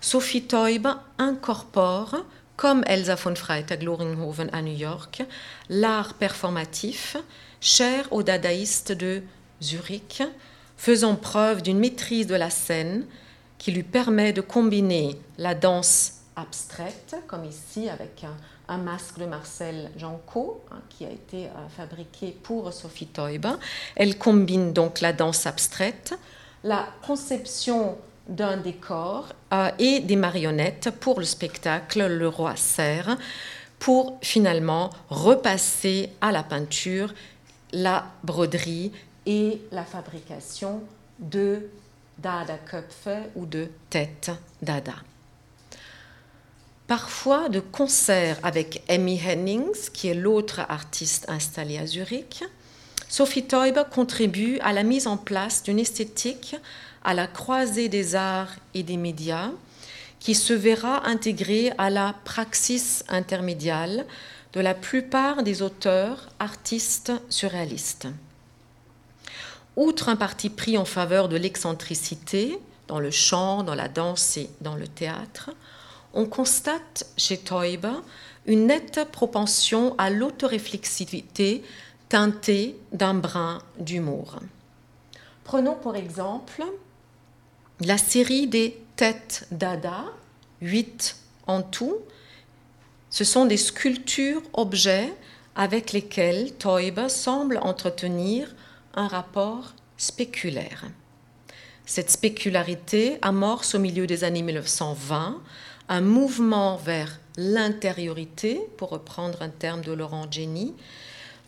Sophie Teub incorpore, comme Elsa von Freyt à Gloringhoven à New York, l'art performatif, cher aux dadaïstes de Zurich, faisant preuve d'une maîtrise de la scène qui lui permet de combiner la danse abstraite, comme ici avec un, masque de Marcel Janco, hein, qui a été euh, fabriqué pour Sophie Teuber. Elle combine donc la danse abstraite, la conception d'un décor euh, et des marionnettes pour le spectacle Le Roi Serre, pour finalement repasser à la peinture, la broderie et la fabrication de Dada Köpfe ou de tête Dada. Parfois de concert avec Amy Hennings, qui est l'autre artiste installée à Zurich, Sophie Teuber contribue à la mise en place d'une esthétique à la croisée des arts et des médias qui se verra intégrée à la praxis intermédiale de la plupart des auteurs artistes surréalistes. Outre un parti pris en faveur de l'excentricité dans le chant, dans la danse et dans le théâtre, on constate chez Teuber une nette propension à l'autoréflexivité teintée d'un brin d'humour. Prenons pour exemple la série des têtes dada, huit en tout. Ce sont des sculptures objets avec lesquels Teuber semble entretenir un rapport spéculaire. Cette spécularité amorce au milieu des années 1920 un mouvement vers l'intériorité, pour reprendre un terme de Laurent Jenny,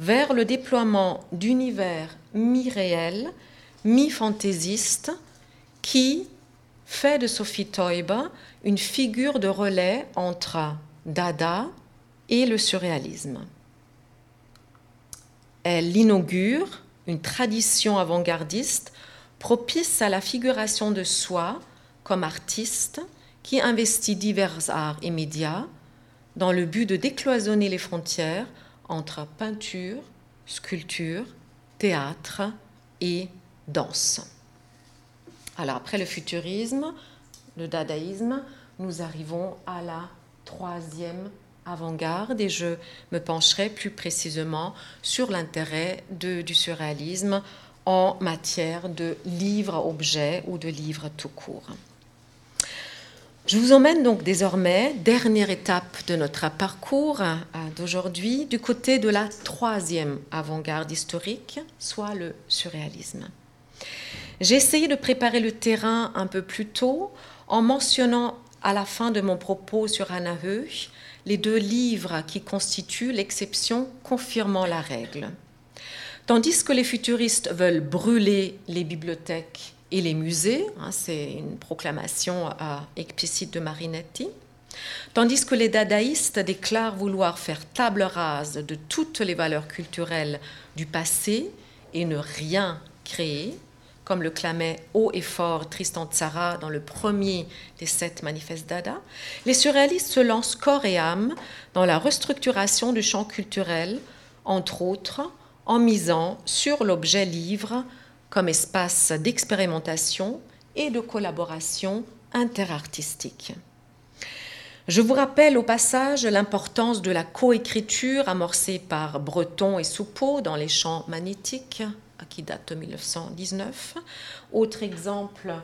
vers le déploiement d'univers mi-réels, mi-fantaisistes, qui fait de Sophie Teuber une figure de relais entre Dada et le surréalisme. Elle inaugure une tradition avant-gardiste propice à la figuration de soi comme artiste qui investit divers arts et médias dans le but de décloisonner les frontières entre peinture, sculpture, théâtre et danse. Alors après le futurisme, le dadaïsme, nous arrivons à la troisième avant-garde et je me pencherai plus précisément sur l'intérêt du surréalisme en matière de livres-objets ou de livres tout court. Je vous emmène donc désormais, dernière étape de notre parcours d'aujourd'hui, du côté de la troisième avant-garde historique, soit le surréalisme. J'ai essayé de préparer le terrain un peu plus tôt en mentionnant à la fin de mon propos sur Anna les deux livres qui constituent l'exception confirmant la règle. Tandis que les futuristes veulent brûler les bibliothèques et les musées, hein, c'est une proclamation euh, explicite de Marinetti, tandis que les dadaïstes déclarent vouloir faire table rase de toutes les valeurs culturelles du passé et ne rien créer, comme le clamait haut et fort Tristan Tzara dans le premier des sept manifestes Dada, les surréalistes se lancent corps et âme dans la restructuration du champ culturel, entre autres en misant sur l'objet livre comme espace d'expérimentation et de collaboration interartistique. Je vous rappelle au passage l'importance de la coécriture amorcée par Breton et Soupeau dans les champs magnétiques, qui date de 1919. Autre exemple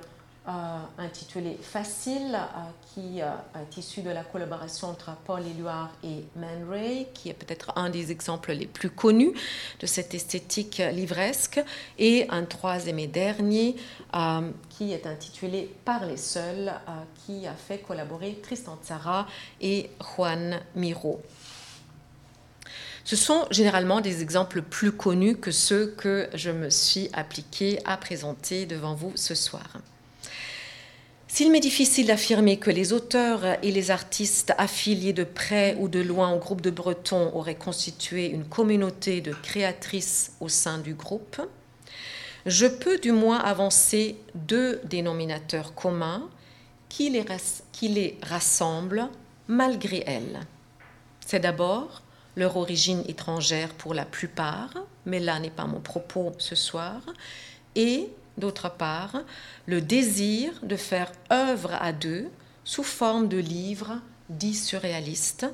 intitulé Facile, euh, qui euh, est issu de la collaboration entre Paul Éluard et Man Ray, qui est peut-être un des exemples les plus connus de cette esthétique livresque, et un troisième et dernier qui est intitulé Par les seuls, qui a fait collaborer Tristan Tzara et Juan Miro. Ce sont généralement des exemples plus connus que ceux que je me suis appliqué à présenter devant vous ce soir. S'il m'est difficile d'affirmer que les auteurs et les artistes affiliés de près ou de loin au groupe de Breton auraient constitué une communauté de créatrices au sein du groupe, je peux du moins avancer deux dénominateurs communs qui les, qui les rassemblent malgré elles. C'est d'abord leur origine étrangère pour la plupart, mais là n'est pas mon propos ce soir, et d'autre part le désir de faire œuvre à deux sous forme de livres dits surréalistes,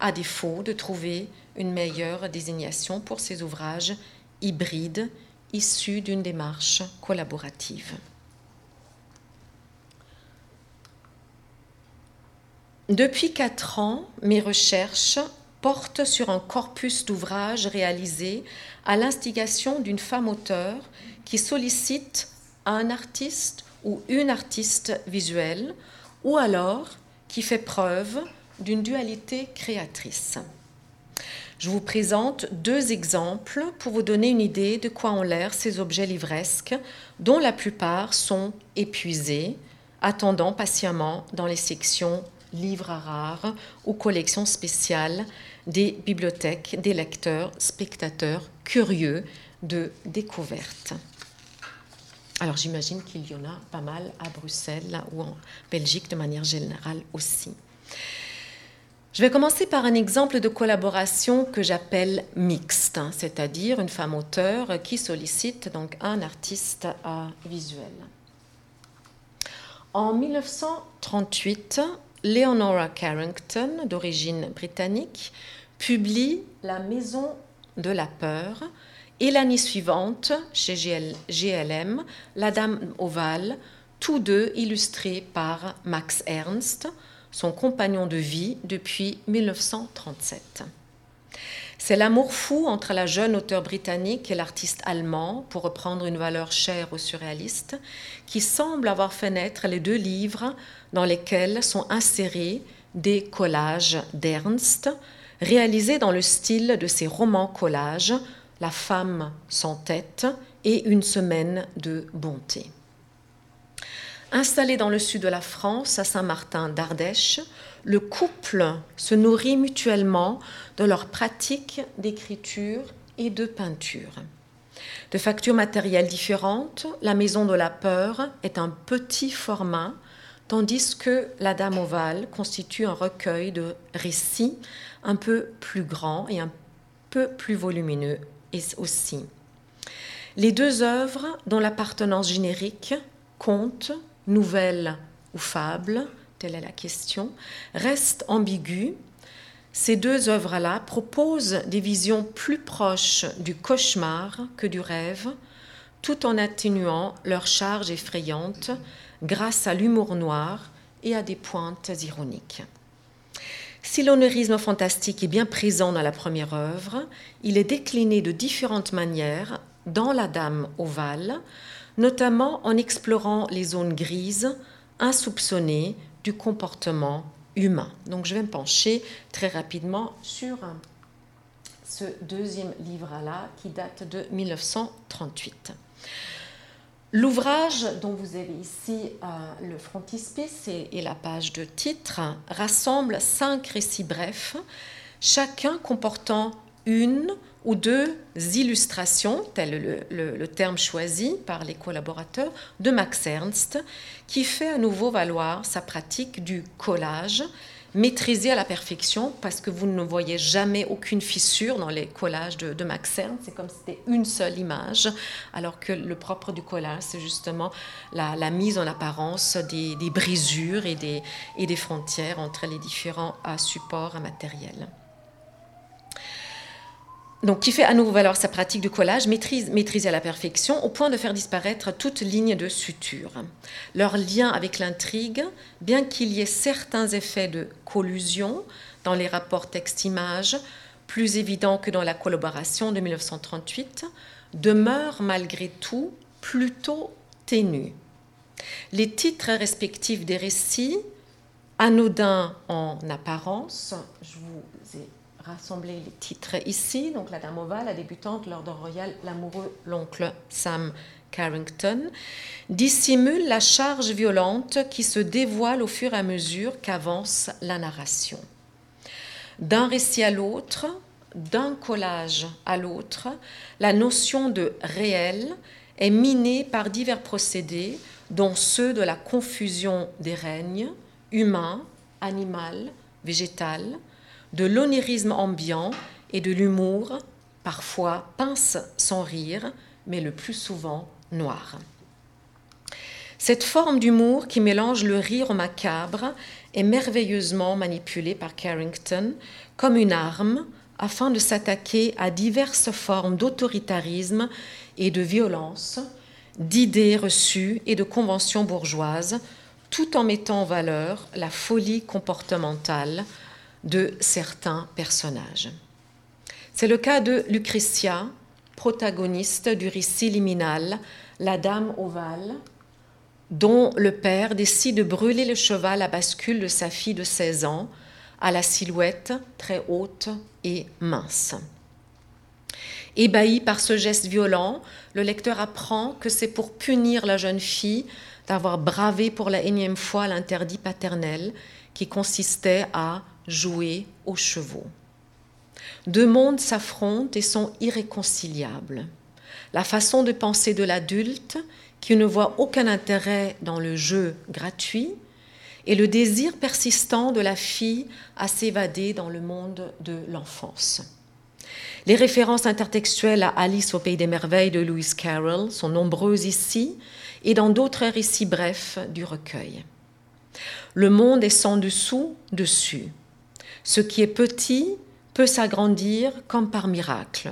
à défaut de trouver une meilleure désignation pour ces ouvrages hybrides issus d'une démarche collaborative. Depuis quatre ans, mes recherches portent sur un corpus d'ouvrages réalisés à l'instigation d'une femme auteure qui sollicite un artiste ou une artiste visuelle, ou alors qui fait preuve d'une dualité créatrice. Je vous présente deux exemples pour vous donner une idée de quoi ont l'air ces objets livresques, dont la plupart sont épuisés, attendant patiemment dans les sections livres rares ou collections spéciales des bibliothèques des lecteurs, spectateurs curieux de découverte. Alors j'imagine qu'il y en a pas mal à Bruxelles ou en Belgique de manière générale aussi. Je vais commencer par un exemple de collaboration que j'appelle mixte, hein, c'est-à-dire une femme auteur qui sollicite donc un artiste visuel. En 1938, Leonora Carrington, d'origine britannique, publie La Maison de la Peur et l'année suivante, chez GLM, La Dame ovale, tous deux illustrés par Max Ernst, son compagnon de vie depuis 1937. C'est l'amour fou entre la jeune auteure britannique et l'artiste allemand, pour reprendre une valeur chère aux surréalistes, qui semble avoir fait naître les deux livres dans lesquels sont insérés des collages d'Ernst, réalisés dans le style de ses romans collages La femme sans tête et Une semaine de bonté. Installé dans le sud de la France, à Saint-Martin d'Ardèche, le couple se nourrit mutuellement de leurs pratiques d'écriture et de peinture. De factures matérielles différentes, la Maison de la Peur est un petit format, tandis que La Dame ovale constitue un recueil de récits un peu plus grand et un peu plus volumineux aussi. Les deux œuvres, dont l'appartenance générique, comptent nouvelle ou fable, telle est la question, reste ambiguë. Ces deux œuvres-là proposent des visions plus proches du cauchemar que du rêve, tout en atténuant leur charge effrayante grâce à l'humour noir et à des pointes ironiques. Si l'onirisme fantastique est bien présent dans la première œuvre, il est décliné de différentes manières dans La Dame ovale, notamment en explorant les zones grises insoupçonnées du comportement humain. Donc je vais me pencher très rapidement sur ce deuxième livre-là qui date de 1938. L'ouvrage dont vous avez ici euh, le frontispice et, la page de titre rassemble cinq récits brefs, chacun comportant une ou deux illustrations, tel le, le, terme choisi par les collaborateurs, de Max Ernst, qui fait à nouveau valoir sa pratique du collage, maîtrisé à la perfection, parce que vous ne voyez jamais aucune fissure dans les collages de, Max Ernst, c'est comme si c'était une seule image, alors que le propre du collage, c'est justement la, mise en apparence des, brisures et des, et des frontières entre les différents euh, supports matériels donc, qui fait à nouveau valoir sa pratique de collage maîtrise, maîtrisée à la perfection au point de faire disparaître toute ligne de suture. Leur lien avec l'intrigue, bien qu'il y ait certains effets de collusion dans les rapports texte-image, plus évidents que dans la collaboration de 1938, demeure malgré tout plutôt ténu. Les titres respectifs des récits, anodins en apparence, je vous ai rassembler les titres ici. Donc la Dame ovale, la débutante, l'ordre royal, l'amoureux, l'oncle Sam Carrington, dissimule la charge violente qui se dévoile au fur et à mesure qu'avance la narration. D'un récit à l'autre, d'un collage à l'autre, la notion de réel est minée par divers procédés, dont ceux de la confusion des règnes, humain, animal, végétal, de l'onirisme ambiant et de l'humour, parfois pince sans rire, mais le plus souvent noir. Cette forme d'humour qui mélange le rire au macabre est merveilleusement manipulée par Carrington comme une arme afin de s'attaquer à diverses formes d'autoritarisme et de violence, d'idées reçues et de conventions bourgeoises, tout en mettant en valeur la folie comportementale de certains personnages. C'est le cas de Lucretia, protagoniste du récit liminal La Dame ovale, dont le père décide de brûler le cheval à bascule de sa fille de 16 ans, à la silhouette très haute et mince. Ébahi par ce geste violent, le lecteur apprend que c'est pour punir la jeune fille d'avoir bravé pour la énième fois l'interdit paternel qui consistait à jouer aux chevaux. Deux mondes s'affrontent et sont irréconciliables. La façon de penser de l'adulte, qui ne voit aucun intérêt dans le jeu gratuit, et le désir persistant de la fille à s'évader dans le monde de l'enfance. Les références intertextuelles à Alice au Pays des Merveilles de Lewis Carroll sont nombreuses ici et dans d'autres récits brefs du recueil. Le monde est sans dessous, dessus. Ce qui est petit peut s'agrandir comme par miracle.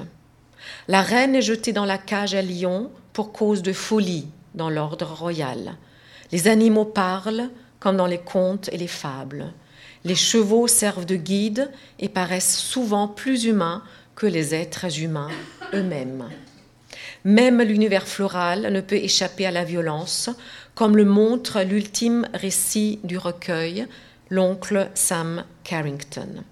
La reine est jetée dans la cage à lion pour cause de folie dans l'ordre royal. Les animaux parlent comme dans les contes et les fables. Les chevaux servent de guide et paraissent souvent plus humains que les êtres humains eux-mêmes. Même l'univers floral ne peut échapper à la violence, comme le montre l'ultime récit du recueil, l'oncle Sam Carrington.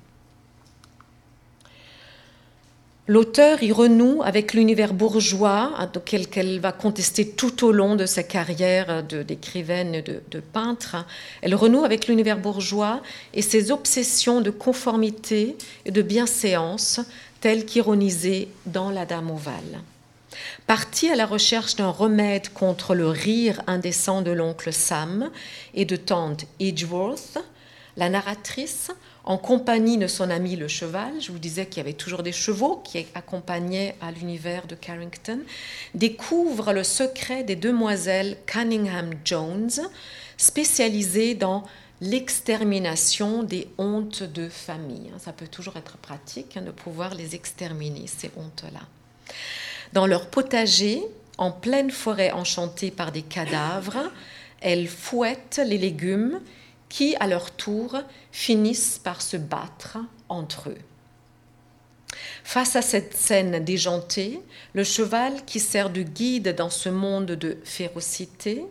L'auteur y renoue avec l'univers bourgeois, auquel qu'elle va contester tout au long de sa carrière d'écrivaine et de, de, peintre. Elle renoue avec l'univers bourgeois et ses obsessions de conformité et de bienséance, telles qu'ironisées dans La Dame ovale. Partie à la recherche d'un remède contre le rire indécent de l'oncle Sam et de tante Edgeworth, la narratrice en compagnie de son ami le cheval, je vous disais qu'il y avait toujours des chevaux qui accompagnaient à l'univers de Carrington, découvre le secret des demoiselles Cunningham Jones, spécialisées dans l'extermination des hontes de famille. Ça peut toujours être pratique hein, de pouvoir les exterminer, ces hontes-là. Dans leur potager, en pleine forêt enchantée par des cadavres, elles fouettent les légumes qui, à leur tour, finissent par se battre entre eux. Face à cette scène déjantée, le cheval qui sert de guide dans ce monde de férocité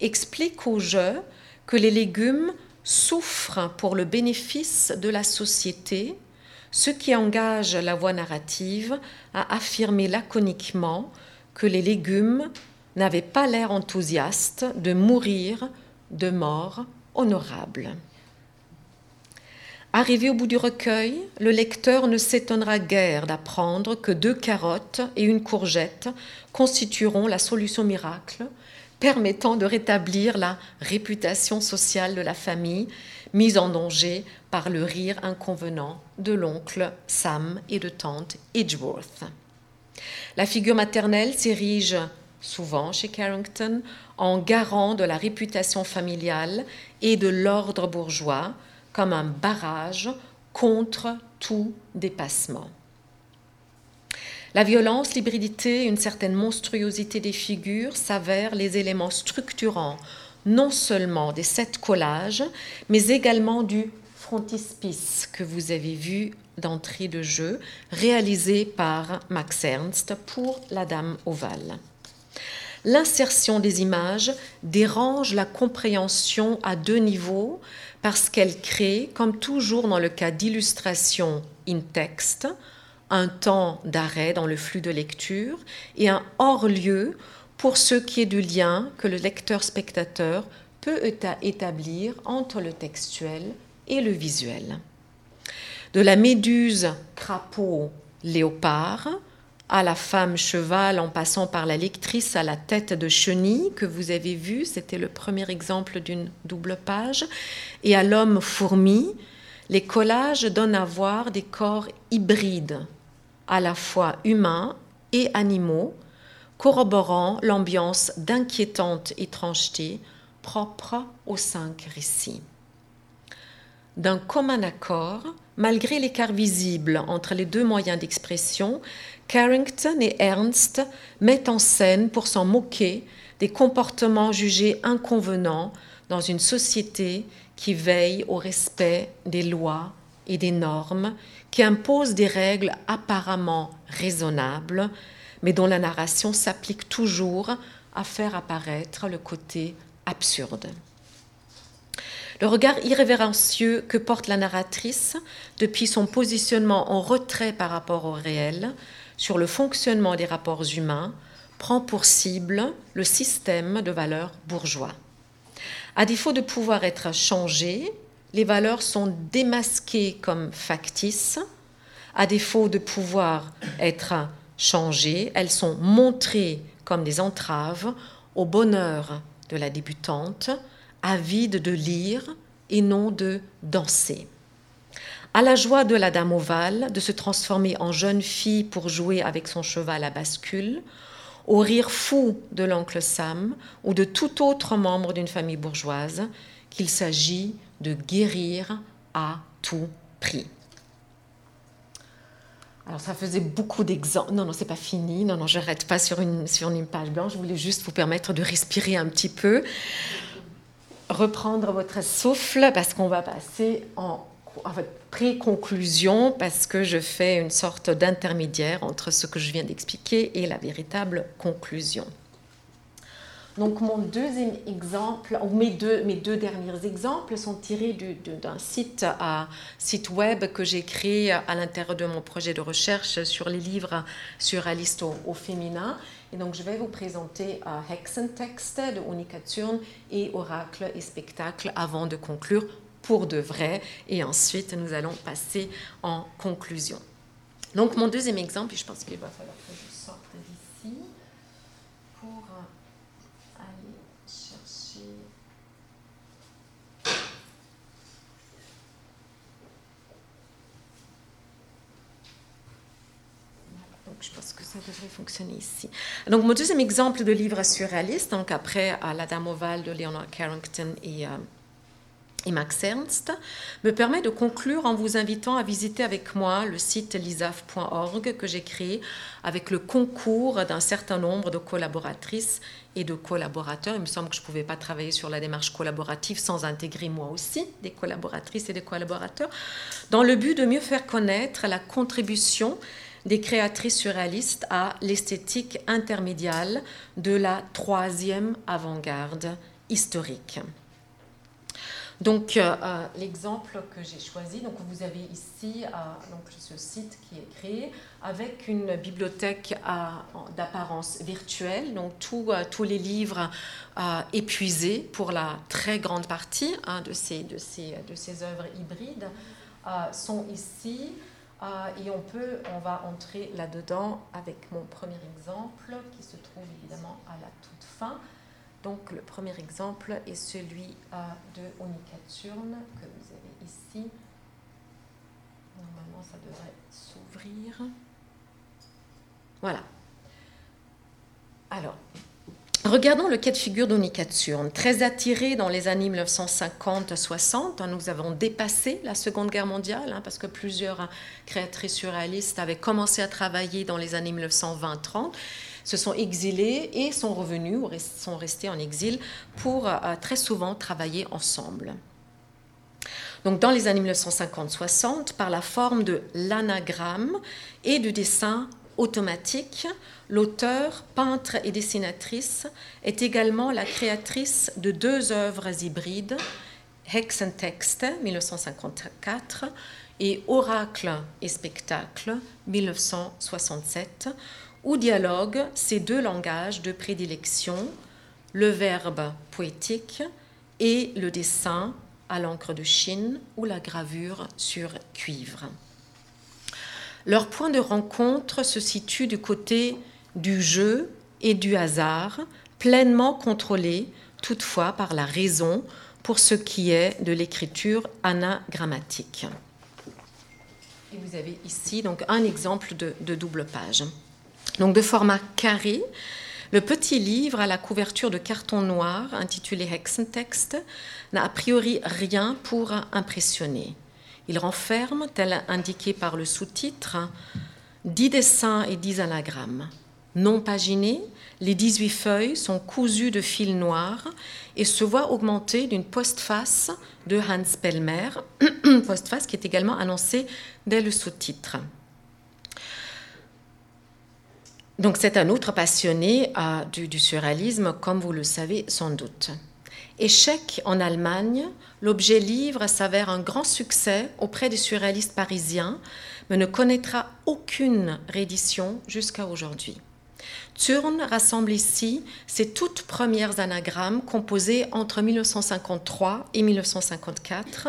explique au jeu que les légumes souffrent pour le bénéfice de la société, ce qui engage la voix narrative à affirmer laconiquement que les légumes n'avaient pas l'air enthousiastes de mourir de mort honorable. Arrivé au bout du recueil, le lecteur ne s'étonnera guère d'apprendre que deux carottes et une courgette constitueront la solution miracle permettant de rétablir la réputation sociale de la famille mise en danger par le rire inconvenant de l'oncle Sam et de tante Edgeworth. La figure maternelle s'érige souvent chez Carrington en garant de la réputation familiale et de l'ordre bourgeois comme un barrage contre tout dépassement. La violence, l'hybridité, une certaine monstruosité des figures s'avèrent les éléments structurants non seulement des sept collages, mais également du frontispice que vous avez vu d'entrée de jeu, réalisé par Max Ernst pour La Dame ovale l'insertion des images dérange la compréhension à deux niveaux parce qu'elle crée, comme toujours dans le cas d'illustration in text, un temps d'arrêt dans le flux de lecture et un hors-lieu pour ce qui est du lien que le lecteur-spectateur peut établir entre le textuel et le visuel. De la méduse crapaud léopard, à la femme cheval en passant par la lectrice à la tête de chenille que vous avez vu, c'était le premier exemple d'une double page, et à l'homme fourmi, les collages donnent à voir des corps hybrides, à la fois humains et animaux, corroborant l'ambiance d'inquiétante étrangeté propre aux cinq récits. D'un commun accord, malgré l'écart visible entre les deux moyens d'expression, Carrington et Ernst mettent en scène, pour s'en moquer, des comportements jugés inconvenants dans une société qui veille au respect des lois et des normes, qui impose des règles apparemment raisonnables, mais dont la narration s'applique toujours à faire apparaître le côté absurde. Le regard irrévérencieux que porte la narratrice depuis son positionnement en retrait par rapport au réel sur le fonctionnement des rapports humains prend pour cible le système de valeurs bourgeois. À défaut de pouvoir être changées, les valeurs sont démasquées comme factices. À défaut de pouvoir être changées, elles sont montrées comme des entraves au bonheur de la débutante, avide de lire et non de danser. À la joie de la dame ovale de se transformer en jeune fille pour jouer avec son cheval à bascule, au rire fou de l'oncle Sam ou de tout autre membre d'une famille bourgeoise qu'il s'agit de guérir à tout prix. Alors ça faisait beaucoup d'exemples. Non, non, c'est pas fini. Non, non, j'arrête pas sur une, sur une page blanche. Je voulais juste vous permettre de respirer un petit peu reprendre votre souffle parce qu'on va passer en, pré-conclusion parce que je fais une sorte d'intermédiaire entre ce que je viens d'expliquer et la véritable conclusion. Donc mon deuxième exemple, ou mes deux, mes deux derniers exemples sont tirés d'un site, à, site web que j'ai créé à l'intérieur de mon projet de recherche sur les livres sur au, au féminin et donc, je vais vous présenter uh, Hexentext de Unica et Oracle et Spectacle avant de conclure pour de vrai. Et ensuite, nous allons passer en conclusion. Donc, mon deuxième exemple, je pense qu'il va falloir que je sorte d'ici pour aller chercher. Donc, je pense que ça devrait fonctionner ici. Donc, mon deuxième exemple de livre surréaliste, donc après à La Dame ovale de Leonard Carrington et, euh, et, Max Ernst, me permet de conclure en vous invitant à visiter avec moi le site lisaf.org que j'ai créé avec le concours d'un certain nombre de collaboratrices et de collaborateurs. Il me semble que je ne pouvais pas travailler sur la démarche collaborative sans intégrer moi aussi des collaboratrices et des collaborateurs, dans le but de mieux faire connaître la contribution des créatrices surréalistes à l'esthétique intermédiale de la troisième avant-garde historique. Donc, euh, euh, l'exemple que j'ai choisi, donc vous avez ici euh, donc ce site qui est créé avec une bibliothèque d'apparence virtuelle, donc tous les livres épuisés pour la très grande partie hein, de, ces, de, ces, de ces œuvres hybrides sont ici. Ah, et on peut, on va entrer là-dedans avec mon premier exemple qui se trouve évidemment à la toute fin. Donc le premier exemple est celui euh, de Onicaturne que vous avez ici. Normalement, ça devrait s'ouvrir. Voilà. Alors, Regardons le cas de figure d'Onicaturne. Très attiré dans les années 1950-60, nous avons dépassé la Seconde Guerre mondiale, hein, parce que plusieurs créatrices surréalistes avaient commencé à travailler dans les années 1920-30, se sont exilées et sont revenues ou sont restées en exil pour euh, très souvent travailler ensemble. Donc dans les années 1950-60, par la forme de l'anagramme et du dessin automatique, l'auteur, peintre et dessinatrice est également la créatrice de deux œuvres hybrides, Hexentext 1954 et Oracle et spectacle 1967, où dialoguent ces deux langages de prédilection, le verbe poétique et le dessin à l'encre de Chine ou la gravure sur cuivre. Leur point de rencontre se situe du côté du jeu et du hasard, pleinement contrôlé toutefois par la raison pour ce qui est de l'écriture anagrammatique. Et vous avez ici donc un exemple de, double page. Donc de format carré, le petit livre à la couverture de carton noir intitulé Hexentext n'a a priori rien pour impressionner. Il renferme, tel indiqué par le sous-titre, dix dessins et dix anagrammes. Non paginés, Les 18 feuilles sont cousues de fil noir et se voient augmentées d'une postface de Hans Pellmer, [clears throat] postface qui est également annoncée dès le sous-titre. Donc c'est un autre passionné euh, du, surréalisme, comme vous le savez sans doute. Échec en Allemagne, l'objet livre s'avère un grand succès auprès des surréalistes parisiens, mais ne connaîtra aucune réédition jusqu'à aujourd'hui. Thurn rassemble ici ses toutes premières anagrammes composées entre 1953 et 1954,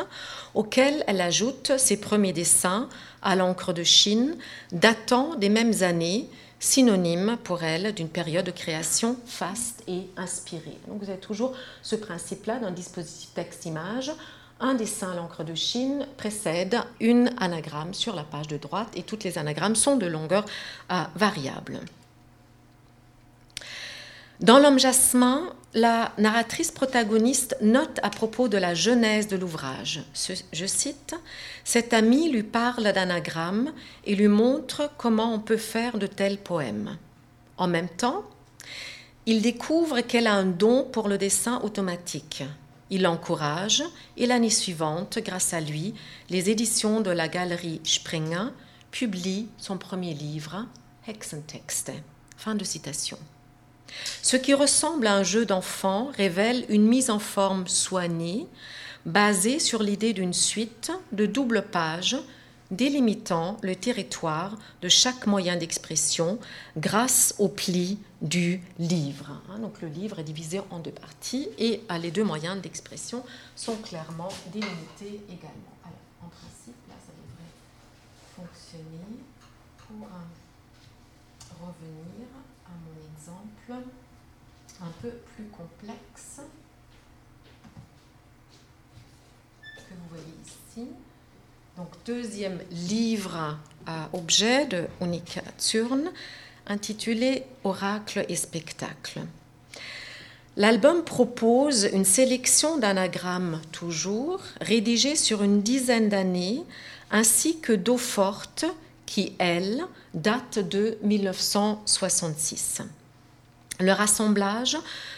auxquelles elle ajoute ses premiers dessins à l'encre de Chine, datant des mêmes années, synonyme pour elle d'une période de création faste et inspirée. Vous avez toujours ce principe-là d'un dispositif texte-image. Un dessin à l'encre de Chine précède une anagramme sur la page de droite et toutes les anagrammes sont de longueur variable. Dans L'homme jasmin, la narratrice protagoniste note à propos de la genèse de l'ouvrage, je cite, Cet ami lui parle d'anagramme et lui montre comment on peut faire de tels poèmes. En même temps, il découvre qu'elle a un don pour le dessin automatique. Il l'encourage et l'année suivante, grâce à lui, les éditions de la galerie Springer publient son premier livre, Hexentexte. Fin de citation. Ce qui ressemble à un jeu d'enfant révèle une mise en forme soignée, basée sur l'idée d'une suite de doubles pages délimitant le territoire de chaque moyen d'expression grâce au pli du livre. Hein, le livre est divisé en deux parties et ah, les deux moyens d'expression sont clairement délimités également. En principe, là, ça devrait fonctionner pour revenir un peu plus complexe que vous voyez ici. Donc, deuxième livre à objet de Unica Thurn, intitulé Oracle et spectacle. L'album propose une sélection d'anagrammes toujours, rédigées sur une dizaine d'années, ainsi que d'eau forte qui, elle, date de 1966. Le rassemblage,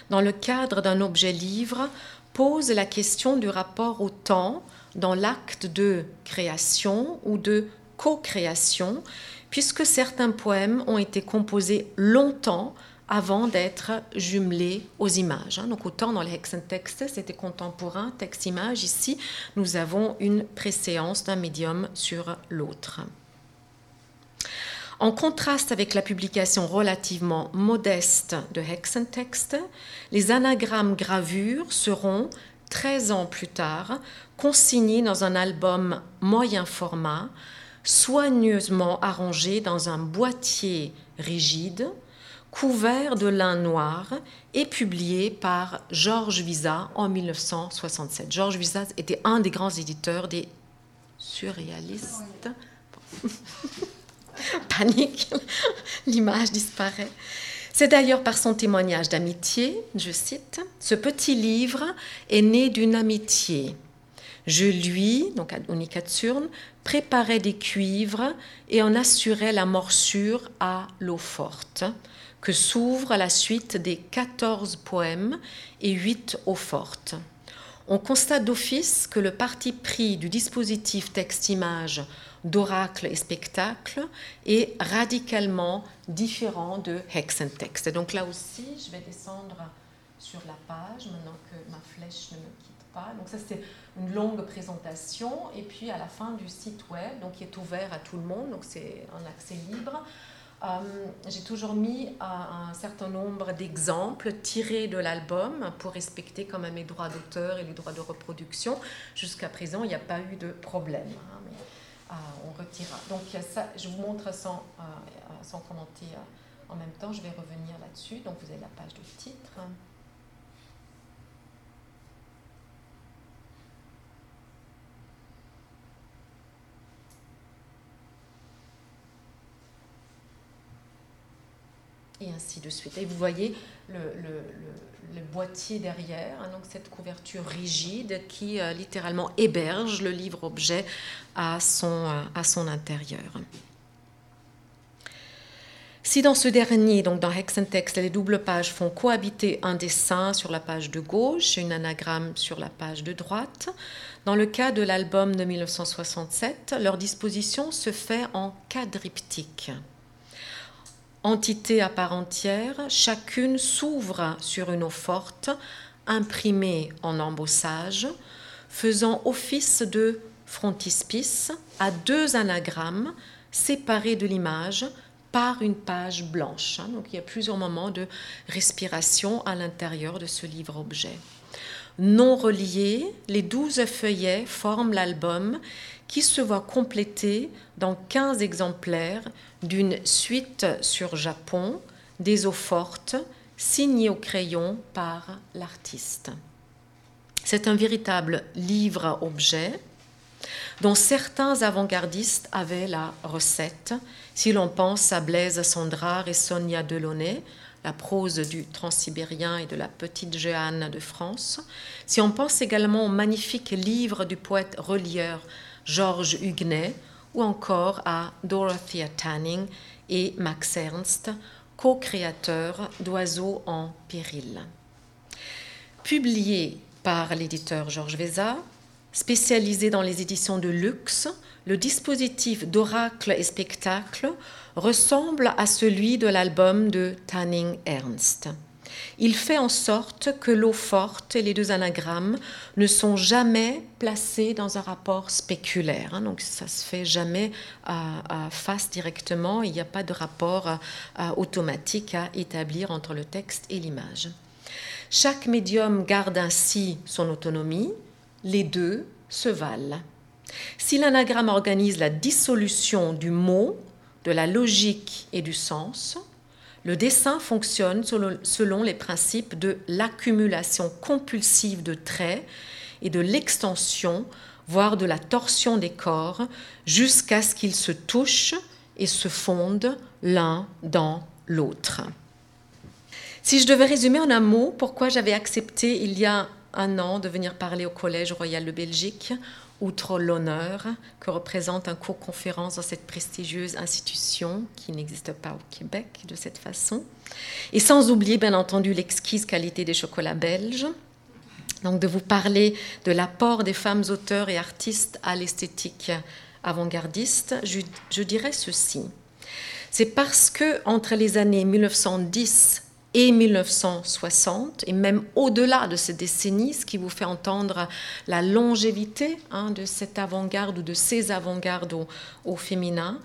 dans le cadre d'un objet livre, pose la question du rapport au temps dans l'acte de création ou de co-création, puisque certains poèmes ont été composés longtemps avant d'être jumelés aux images. Hein. Donc autant dans les hexentextes, c'était contemporain, texte-image. Ici, nous avons une préséance d'un médium sur l'autre. En contraste avec la publication relativement modeste de Hexentext, les anagrammes gravures seront, 13 ans plus tard, consignés dans un album moyen format, soigneusement arrangé dans un boîtier rigide, couvert de lin noir et publié par Georges Visa en 1967. Georges Visa était un des grands éditeurs des surréalistes. [laughs] [laughs] Panique, [laughs] l'image disparaît. C'est d'ailleurs par son témoignage d'amitié, je cite, Ce petit livre est né d'une amitié. Je lui, donc à Onikatsurne, préparais des cuivres et en assurais la morsure à l'eau forte, que s'ouvre la suite des 14 poèmes et 8 eaux fortes. On constate d'office que le parti pris du dispositif texte-image d'oracle et spectacle est radicalement différent de Hexentext. Et donc là aussi, je vais descendre sur la page maintenant que ma flèche ne me quitte pas. Donc ça, c'est une longue présentation. Et puis à la fin du site web, donc qui est ouvert à tout le monde, donc c'est un accès libre. Euh, j'ai toujours mis un certain nombre d'exemples tirés de l'album pour respecter quand même mes droits d'auteur et les droits de reproduction. Jusqu'à présent, il n'y a pas eu de problème. Hein, on retira. Donc ça, je vous montre sans, euh, sans commenter euh, en même temps, je vais revenir là-dessus. Donc vous avez la page de titre. Et ainsi de suite. Et vous voyez le, boîtier derrière, hein, donc cette couverture rigide qui euh, littéralement héberge le livre-objet à son, euh, à son intérieur. Si dans ce dernier, donc dans Hexentext, les doubles pages font cohabiter un dessin sur la page de gauche et une anagramme sur la page de droite, dans le cas de l'album de 1967, leur disposition se fait en quadriptyque. Entité à part entière, chacune s'ouvre sur une eau forte, imprimée en embossage, faisant office de frontispice à deux anagrammes séparés de l'image par une page blanche. Donc il y a plusieurs moments de respiration à l'intérieur de ce livre-objet. Non reliés, les douze feuillets forment l'album qui se voit complété dans 15 exemplaires d'une suite sur Japon, des eaux fortes, signée au crayon par l'artiste. C'est un véritable livre-objet dont certains avant-gardistes avaient la recette, si l'on pense à Blaise Sandrard et Sonia Delaunay, la prose du transsibérien et de la petite Jeanne de France, si on pense également au magnifique livre du poète relieur Georges Huguenet, ou encore à Dorothea Tanning et Max Ernst, co-créateurs d'Oiseaux en péril. Publié par l'éditeur Georges Véza, spécialisé dans les éditions de luxe, le dispositif d'oracle et spectacle ressemble à celui de l'album de Tanning Ernst. Il fait en sorte que l'eau forte et les deux anagrammes ne sont jamais placés dans un rapport spéculaire. Hein. donc ça se fait jamais à, face directement. Il n'y a pas de rapport automatique à établir entre le texte et l'image. Chaque médium garde ainsi son autonomie. Les deux se valent. Si l'anagramme organise la dissolution du mot, de la logique et du sens, le dessin fonctionne selon les principes de l'accumulation compulsive de traits et de l'extension, voire de la torsion des corps, jusqu'à ce qu'ils se touchent et se fondent l'un dans l'autre. Si je devais résumer en un mot pourquoi j'avais accepté il y a un an de venir parler au Collège royal de Belgique, outre l'honneur que représente un cours conférence dans cette prestigieuse institution qui n'existe pas au Québec de cette façon. Et sans oublier, bien entendu, l'exquise qualité des chocolats belges. Donc de vous parler de l'apport des femmes auteurs et artistes à l'esthétique avant-gardiste, je, dirais ceci. C'est parce que entre les années 1910 et 1960, et même au-delà de ces décennies, ce qui vous fait entendre la longévité hein, de cette avant-garde ou de ces avant-gardes au, au, féminin,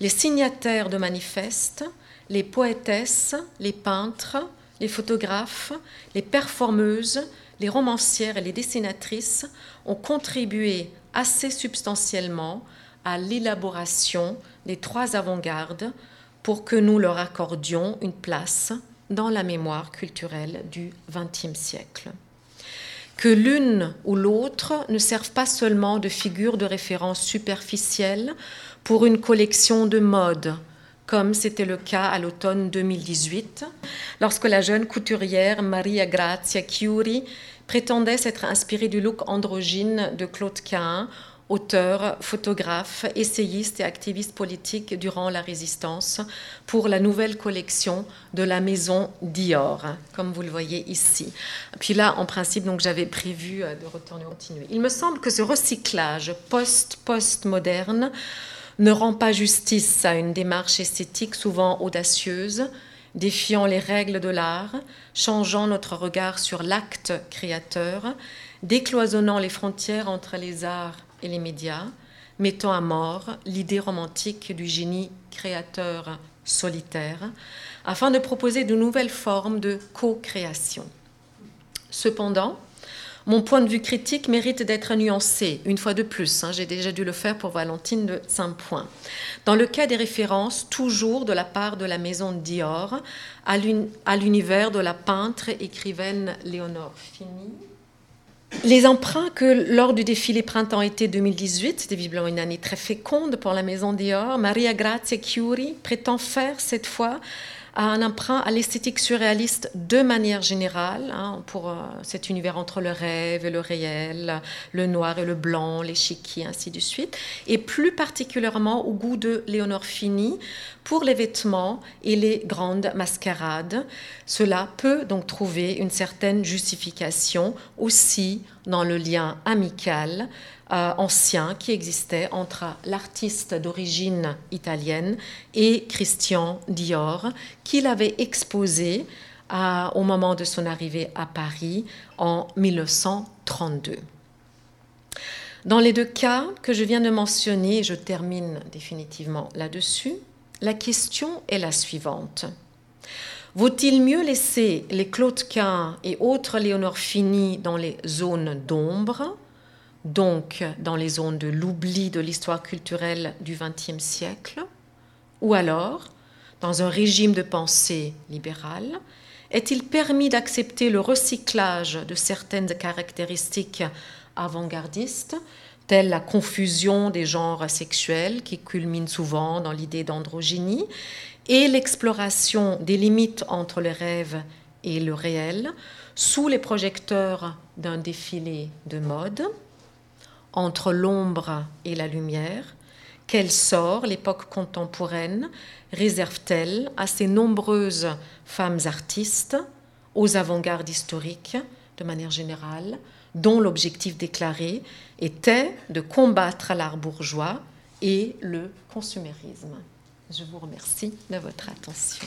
les signataires de manifestes, les poétesses, les peintres, les photographes, les performeuses, les romancières et les dessinatrices ont contribué assez substantiellement à l'élaboration des trois avant-gardes pour que nous leur accordions une place dans la mémoire culturelle du XXe siècle. Que l'une ou l'autre ne servent pas seulement de figure de référence superficielle pour une collection de mode, comme c'était le cas à l'automne 2018, lorsque la jeune couturière Maria Grazia Chiuri prétendait s'être inspirée du look androgyne de Claude Cain auteur, photographe, essayiste et activiste politique durant la résistance pour la nouvelle collection de la maison Dior, comme vous le voyez ici. Puis là, en principe, donc j'avais prévu euh, de retourner continuer. Il me semble que ce recyclage post-post-moderne ne rend pas justice à une démarche esthétique souvent audacieuse, défiant les règles de l'art, changeant notre regard sur l'acte créateur, décloisonnant les frontières entre les arts les médias, mettant à mort l'idée romantique du génie créateur solitaire, afin de proposer de nouvelles formes de co-création. Cependant, mon point de vue critique mérite d'être nuancé, une fois de plus. Hein, j'ai déjà dû le faire pour Valentine de Saint-Point. Dans le cas des références, toujours de la part de la maison Dior, à l'univers de la peintre écrivaine Léonore Fini, les emprunts que lors du défilé printemps-été 2018, c'était visiblement une année très féconde pour la maison Dior, Maria Grazia Chiuri prétend faire cette fois a un emprunt à l'esthétique surréaliste de manière générale, hein, pour euh, cet univers entre le rêve et le réel, le noir et le blanc, l'échiquier, ainsi de suite, et plus particulièrement au goût de Léonore Fini pour les vêtements et les grandes mascarades. Cela peut donc trouver une certaine justification aussi dans le lien amical euh, ancien qui existait entre l'artiste d'origine italienne et Christian Dior, qu'il avait exposé au moment de son arrivée à Paris en 1932. Dans les deux cas que je viens de mentionner, je termine définitivement là-dessus, la question est la suivante. Vaut-il mieux laisser les Claude Quint et autres Léonore Fini dans les zones d'ombre donc dans les zones de l'oubli de l'histoire culturelle du XXe siècle, ou alors, dans un régime de pensée libérale, est-il permis d'accepter le recyclage de certaines caractéristiques avant-gardistes, telles la confusion des genres sexuels qui culmine souvent dans l'idée d'androgynie, et l'exploration des limites entre le rêve et le réel, sous les projecteurs d'un défilé de mode? Entre l'ombre et la lumière Quel sort l'époque contemporaine réserve-t-elle à ces nombreuses femmes artistes, aux avant-gardes historiques de manière générale, dont l'objectif déclaré était de combattre l'art bourgeois et le consumérisme? Je vous remercie de votre attention.